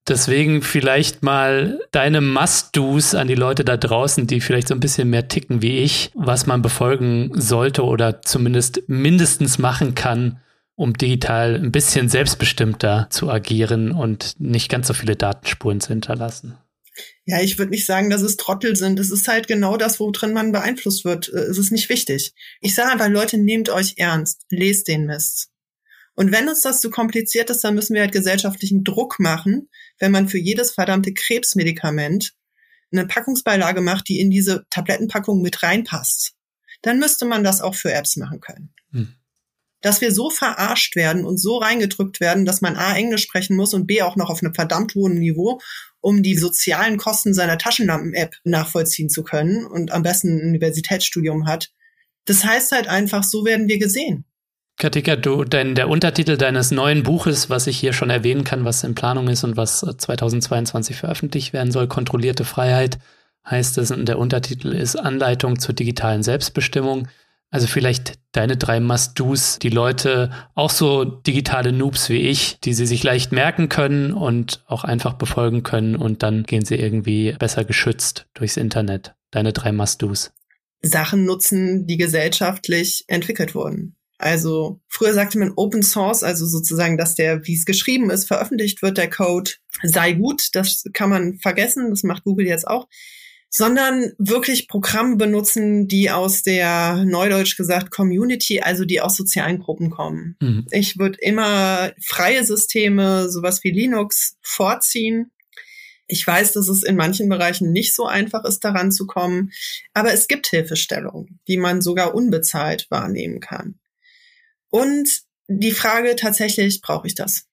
Deswegen vielleicht mal deine Must-Dos an die Leute da draußen, die vielleicht so ein bisschen mehr ticken wie ich, was man befolgen sollte oder zumindest mindestens machen kann, um digital ein bisschen selbstbestimmter zu agieren und nicht ganz so viele Datenspuren zu hinterlassen. Ja, ich würde nicht sagen, dass es Trottel sind. Es ist halt genau das, worin man beeinflusst wird. Es ist nicht wichtig. Ich sage einfach, Leute, nehmt euch ernst. Lest den Mist. Und wenn uns das zu kompliziert ist, dann müssen wir halt gesellschaftlichen Druck machen, wenn man für jedes verdammte Krebsmedikament eine Packungsbeilage macht, die in diese Tablettenpackung mit reinpasst. Dann müsste man das auch für Apps machen können. Hm. Dass wir so verarscht werden und so reingedrückt werden, dass man A, Englisch sprechen muss und B, auch noch auf einem verdammt hohen Niveau, um die sozialen Kosten seiner Taschenlampen-App nachvollziehen zu können und am besten ein Universitätsstudium hat. Das heißt halt einfach, so werden wir gesehen. Katika, du, denn der Untertitel deines neuen Buches, was ich hier schon erwähnen kann, was in Planung ist und was 2022 äh, veröffentlicht werden soll, kontrollierte Freiheit, heißt es, und der Untertitel ist Anleitung zur digitalen Selbstbestimmung. Also vielleicht deine drei Must-Dos, die Leute, auch so digitale Noobs wie ich, die sie sich leicht merken können und auch einfach befolgen können und dann gehen sie irgendwie besser geschützt durchs Internet. Deine drei Must-Dos. Sachen nutzen, die gesellschaftlich entwickelt wurden. Also früher sagte man Open Source, also sozusagen, dass der, wie es geschrieben ist, veröffentlicht wird, der Code sei gut. Das kann man vergessen, das macht Google jetzt auch. Sondern wirklich Programme benutzen, die aus der, neudeutsch gesagt, Community, also die aus sozialen Gruppen kommen. Mhm. Ich würde immer freie Systeme, sowas wie Linux, vorziehen. Ich weiß, dass es in manchen Bereichen nicht so einfach ist, daran zu kommen, aber es gibt Hilfestellungen, die man sogar unbezahlt wahrnehmen kann. Und die Frage tatsächlich, brauche ich das?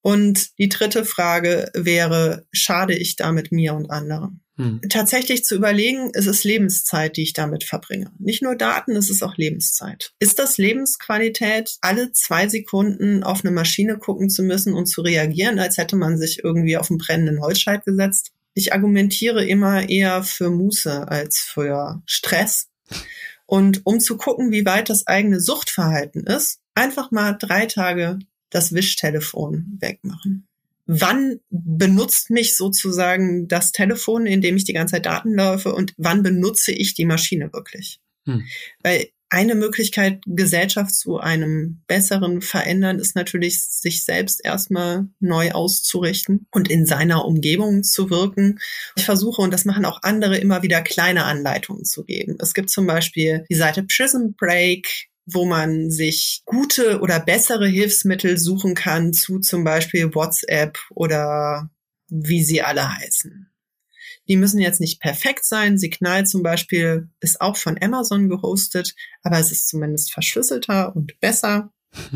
Und die dritte Frage wäre, schade ich damit mir und anderen? Hm. Tatsächlich zu überlegen, es ist Lebenszeit, die ich damit verbringe. Nicht nur Daten, es ist auch Lebenszeit. Ist das Lebensqualität, alle zwei Sekunden auf eine Maschine gucken zu müssen und zu reagieren, als hätte man sich irgendwie auf einen brennenden Holzscheit gesetzt? Ich argumentiere immer eher für Muße als für Stress. Und um zu gucken, wie weit das eigene Suchtverhalten ist, einfach mal drei Tage das Wischtelefon wegmachen. Wann benutzt mich sozusagen das Telefon, in dem ich die ganze Zeit Daten laufe und wann benutze ich die Maschine wirklich? Hm. Weil eine Möglichkeit, Gesellschaft zu einem besseren verändern, ist natürlich, sich selbst erstmal neu auszurichten und in seiner Umgebung zu wirken. Ich versuche, und das machen auch andere, immer wieder kleine Anleitungen zu geben. Es gibt zum Beispiel die Seite Prism Break, wo man sich gute oder bessere Hilfsmittel suchen kann zu zum Beispiel WhatsApp oder wie sie alle heißen. Die müssen jetzt nicht perfekt sein. Signal zum Beispiel ist auch von Amazon gehostet, aber es ist zumindest verschlüsselter und besser.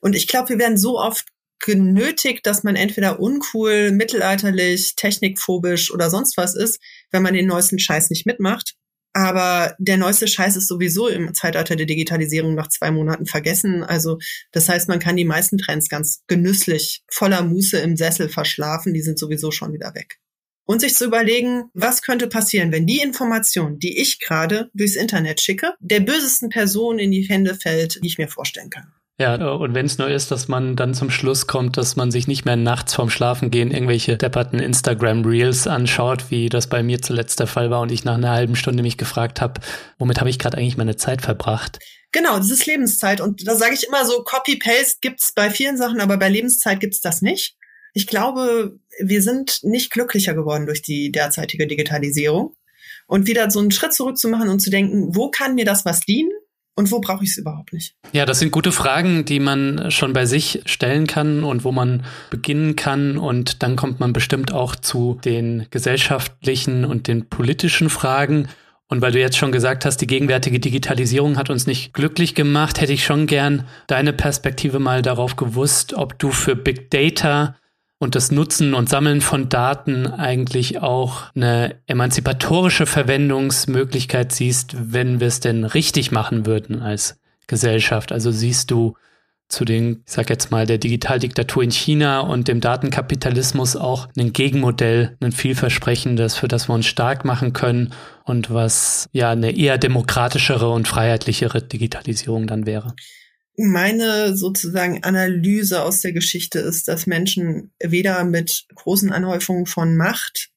Und ich glaube, wir werden so oft genötigt, dass man entweder uncool, mittelalterlich, technikphobisch oder sonst was ist, wenn man den neuesten Scheiß nicht mitmacht. Aber der neueste Scheiß ist sowieso im Zeitalter der Digitalisierung nach zwei Monaten vergessen. Also das heißt, man kann die meisten Trends ganz genüsslich voller Muße im Sessel verschlafen. Die sind sowieso schon wieder weg. Und sich zu überlegen, was könnte passieren, wenn die Information, die ich gerade durchs Internet schicke, der bösesten Person in die Hände fällt, die ich mir vorstellen kann. Ja, und wenn es nur ist, dass man dann zum Schluss kommt, dass man sich nicht mehr nachts vorm Schlafengehen irgendwelche depperten Instagram-Reels anschaut, wie das bei mir zuletzt der Fall war und ich nach einer halben Stunde mich gefragt habe, womit habe ich gerade eigentlich meine Zeit verbracht? Genau, das ist Lebenszeit. Und da sage ich immer so, Copy-Paste gibt's bei vielen Sachen, aber bei Lebenszeit gibt's das nicht. Ich glaube, wir sind nicht glücklicher geworden durch die derzeitige Digitalisierung. Und wieder so einen Schritt zurück zu machen und zu denken, wo kann mir das was dienen? Und wo brauche ich es überhaupt nicht? Ja, das sind gute Fragen, die man schon bei sich stellen kann und wo man beginnen kann. Und dann kommt man bestimmt auch zu den gesellschaftlichen und den politischen Fragen. Und weil du jetzt schon gesagt hast, die gegenwärtige Digitalisierung hat uns nicht glücklich gemacht, hätte ich schon gern deine Perspektive mal darauf gewusst, ob du für Big Data und das Nutzen und Sammeln von Daten eigentlich auch eine emanzipatorische Verwendungsmöglichkeit siehst, wenn wir es denn richtig machen würden als Gesellschaft. Also siehst du zu den, ich sag jetzt mal, der Digitaldiktatur in China und dem Datenkapitalismus auch ein Gegenmodell, ein vielversprechendes, für das wir uns stark machen können und was ja eine eher demokratischere und freiheitlichere Digitalisierung dann wäre meine sozusagen Analyse aus der Geschichte ist, dass Menschen weder mit großen Anhäufungen von Macht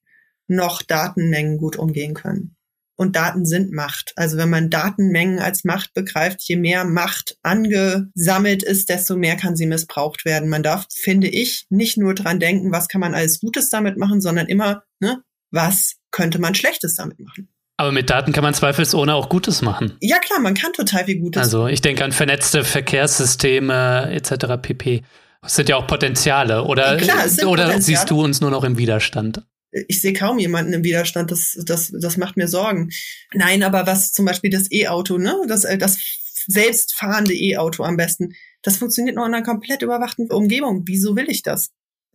noch Datenmengen gut umgehen können. Und Daten sind Macht. Also wenn man Datenmengen als Macht begreift, je mehr Macht angesammelt ist, desto mehr kann sie missbraucht werden. Man darf, finde ich, nicht nur dran denken, was kann man alles Gutes damit machen, sondern immer, ne, was könnte man Schlechtes damit machen. Aber mit Daten kann man zweifelsohne auch Gutes machen. Ja klar, man kann total viel Gutes. Also ich denke an vernetzte Verkehrssysteme etc. pp. Das sind ja auch Potenziale. Oder, klar, oder Potenziale. siehst du uns nur noch im Widerstand? Ich sehe kaum jemanden im Widerstand. Das, das, das macht mir Sorgen. Nein, aber was zum Beispiel das E-Auto, ne, das, äh, das selbstfahrende E-Auto am besten, das funktioniert nur in einer komplett überwachten Umgebung. Wieso will ich das?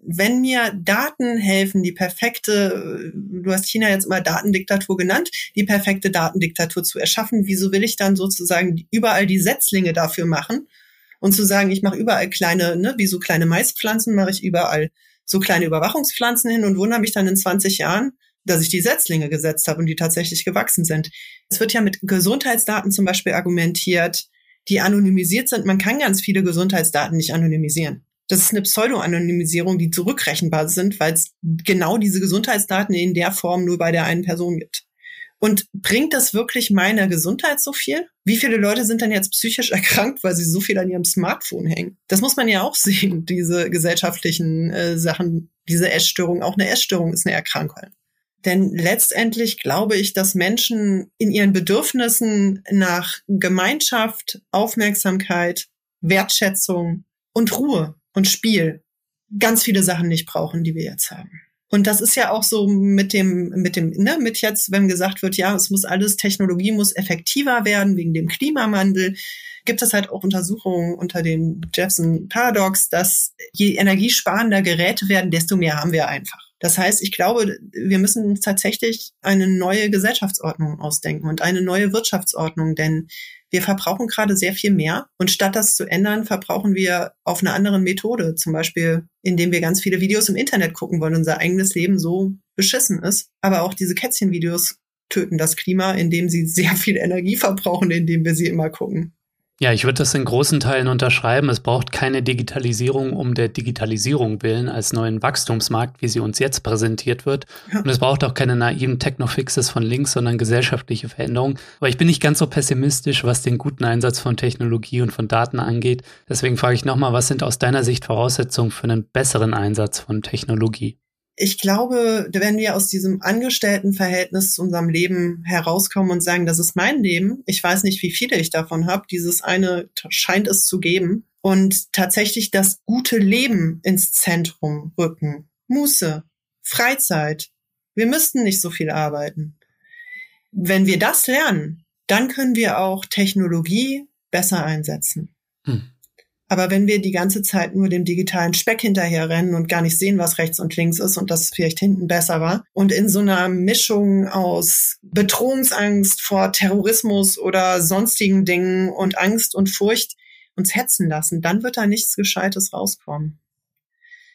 Wenn mir Daten helfen, die perfekte, du hast China jetzt mal Datendiktatur genannt, die perfekte Datendiktatur zu erschaffen, wieso will ich dann sozusagen überall die Setzlinge dafür machen und zu sagen, ich mache überall kleine, ne, wie so kleine Maispflanzen, mache ich überall so kleine Überwachungspflanzen hin und wundere mich dann in 20 Jahren, dass ich die Setzlinge gesetzt habe und die tatsächlich gewachsen sind. Es wird ja mit Gesundheitsdaten zum Beispiel argumentiert, die anonymisiert sind. Man kann ganz viele Gesundheitsdaten nicht anonymisieren. Das ist eine Pseudo-Anonymisierung, die zurückrechenbar sind, weil es genau diese Gesundheitsdaten in der Form nur bei der einen Person gibt. Und bringt das wirklich meiner Gesundheit so viel? Wie viele Leute sind denn jetzt psychisch erkrankt, weil sie so viel an ihrem Smartphone hängen? Das muss man ja auch sehen, diese gesellschaftlichen äh, Sachen, diese Essstörung. Auch eine Essstörung ist eine Erkrankung. Denn letztendlich glaube ich, dass Menschen in ihren Bedürfnissen nach Gemeinschaft, Aufmerksamkeit, Wertschätzung und Ruhe und Spiel ganz viele Sachen nicht brauchen, die wir jetzt haben. Und das ist ja auch so mit dem, mit dem, ne, mit jetzt, wenn gesagt wird, ja, es muss alles, Technologie muss effektiver werden wegen dem Klimawandel, gibt es halt auch Untersuchungen unter dem Jefferson Paradox, dass je energiesparender Geräte werden, desto mehr haben wir einfach. Das heißt, ich glaube, wir müssen uns tatsächlich eine neue Gesellschaftsordnung ausdenken und eine neue Wirtschaftsordnung, denn wir verbrauchen gerade sehr viel mehr und statt das zu ändern, verbrauchen wir auf einer anderen Methode, zum Beispiel indem wir ganz viele Videos im Internet gucken, weil unser eigenes Leben so beschissen ist. Aber auch diese Kätzchenvideos töten das Klima, indem sie sehr viel Energie verbrauchen, indem wir sie immer gucken. Ja, ich würde das in großen Teilen unterschreiben. Es braucht keine Digitalisierung um der Digitalisierung willen als neuen Wachstumsmarkt, wie sie uns jetzt präsentiert wird. Ja. Und es braucht auch keine naiven Technofixes von links, sondern gesellschaftliche Veränderungen. Aber ich bin nicht ganz so pessimistisch, was den guten Einsatz von Technologie und von Daten angeht. Deswegen frage ich nochmal, was sind aus deiner Sicht Voraussetzungen für einen besseren Einsatz von Technologie? Ich glaube, wenn wir aus diesem Angestelltenverhältnis zu unserem Leben herauskommen und sagen, das ist mein Leben, ich weiß nicht, wie viele ich davon habe, dieses eine scheint es zu geben, und tatsächlich das gute Leben ins Zentrum rücken. Muße, Freizeit. Wir müssten nicht so viel arbeiten. Wenn wir das lernen, dann können wir auch Technologie besser einsetzen. Aber wenn wir die ganze Zeit nur dem digitalen Speck hinterherrennen und gar nicht sehen, was rechts und links ist und das vielleicht hinten besser war und in so einer Mischung aus Bedrohungsangst vor Terrorismus oder sonstigen Dingen und Angst und Furcht uns hetzen lassen, dann wird da nichts Gescheites rauskommen.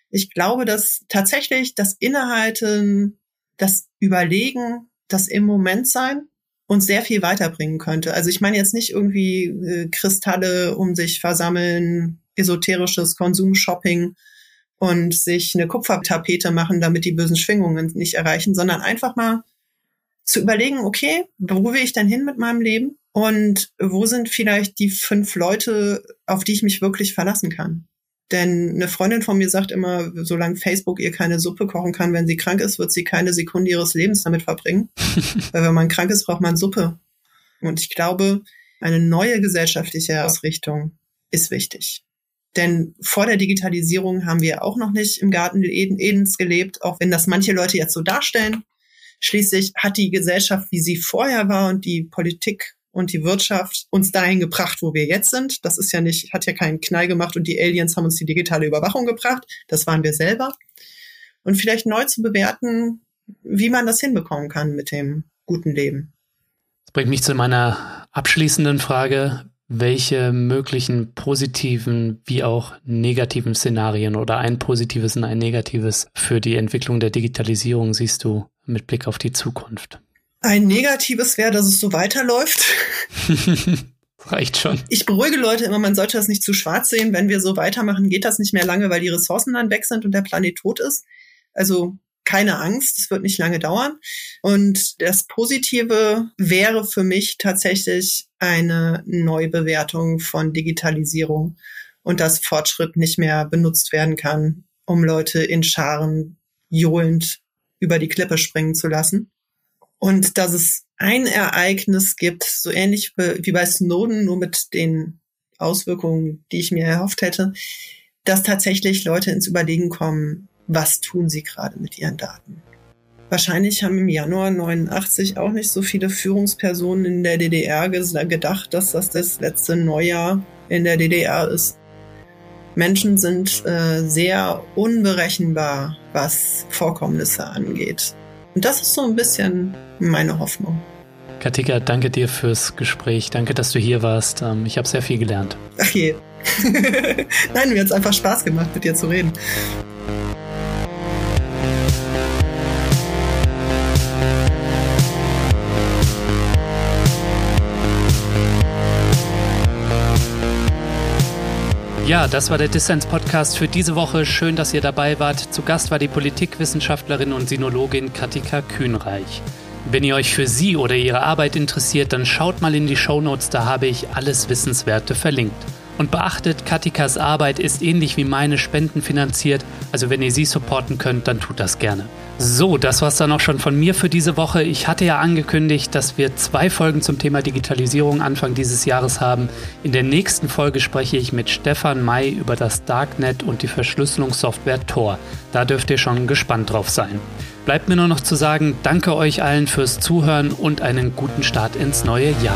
Ich glaube, dass tatsächlich das Innehalten, das Überlegen, das im Moment sein uns sehr viel weiterbringen könnte. Also ich meine jetzt nicht irgendwie äh, Kristalle um sich versammeln, esoterisches Konsumshopping und sich eine Kupfertapete machen, damit die bösen Schwingungen nicht erreichen, sondern einfach mal zu überlegen, okay, wo will ich denn hin mit meinem Leben? Und wo sind vielleicht die fünf Leute, auf die ich mich wirklich verlassen kann? Denn eine Freundin von mir sagt immer, solange Facebook ihr keine Suppe kochen kann, wenn sie krank ist, wird sie keine Sekunde ihres Lebens damit verbringen. Weil wenn man krank ist, braucht man Suppe. Und ich glaube, Eine neue gesellschaftliche Ausrichtung ist wichtig. Denn vor der Digitalisierung haben wir auch noch nicht im Garten Edens gelebt, auch wenn das manche Leute jetzt so darstellen. Schließlich hat die Gesellschaft, wie sie vorher war und die Politik und die Wirtschaft uns dahin gebracht, wo wir jetzt sind. Das ist ja nicht, hat ja keinen Knall gemacht und die Aliens haben uns die digitale Überwachung gebracht. Das waren wir selber. Und vielleicht neu zu bewerten, wie man das hinbekommen kann mit dem guten Leben. Das bringt mich zu meiner abschließenden Frage. Welche möglichen positiven wie auch negativen Szenarien oder ein positives und ein negatives für die Entwicklung der Digitalisierung siehst du mit Blick auf die Zukunft? Ein negatives wäre, dass es so weiterläuft. Reicht schon. Ich beruhige Leute immer, man sollte das nicht zu schwarz sehen. Wenn wir so weitermachen, geht das nicht mehr lange, weil die Ressourcen dann weg sind und der Planet tot ist. Also keine Angst, es wird nicht lange dauern. Und das Positive wäre für mich tatsächlich eine Neubewertung von Digitalisierung und dass Fortschritt nicht mehr benutzt werden kann, um Leute in Scharen johlend über die Klippe springen zu lassen. Und dass es ein Ereignis gibt, so ähnlich wie bei Snowden, nur mit den Auswirkungen, die ich mir erhofft hätte, dass tatsächlich Leute ins Überlegen kommen, was tun sie gerade mit ihren Daten. Wahrscheinlich haben im Januar 89 auch nicht so viele Führungspersonen in der DDR gedacht, dass das das letzte Neujahr in der DDR ist. Menschen sind äh, sehr unberechenbar, was Vorkommnisse angeht. Und das ist so ein bisschen meine Hoffnung. Katika, danke dir fürs Gespräch. Danke, dass du hier warst. Ähm, ich habe sehr viel gelernt. Ach je. Nein, mir hat es einfach Spaß gemacht, mit dir zu reden. Ja, das war der Dissens-Podcast für diese Woche. Schön, dass ihr dabei wart. Zu Gast war die Politikwissenschaftlerin und Sinologin Katika Kühnreich. Wenn ihr euch für sie oder ihre Arbeit interessiert, dann schaut mal in die Shownotes, da habe ich alles Wissenswerte verlinkt. Und beachtet, Katikas Arbeit ist ähnlich wie meine Spenden finanziert, also wenn ihr sie supporten könnt, dann tut das gerne. So, das war's dann auch schon von mir für diese Woche. Ich hatte ja angekündigt, dass wir zwei Folgen zum Thema Digitalisierung Anfang dieses Jahres haben. In der nächsten Folge spreche ich mit Stefan May über das Darknet und die Verschlüsselungssoftware Tor. Da dürft ihr schon gespannt drauf sein. Bleibt mir nur noch zu sagen, danke euch allen fürs Zuhören und einen guten Start ins neue Jahr.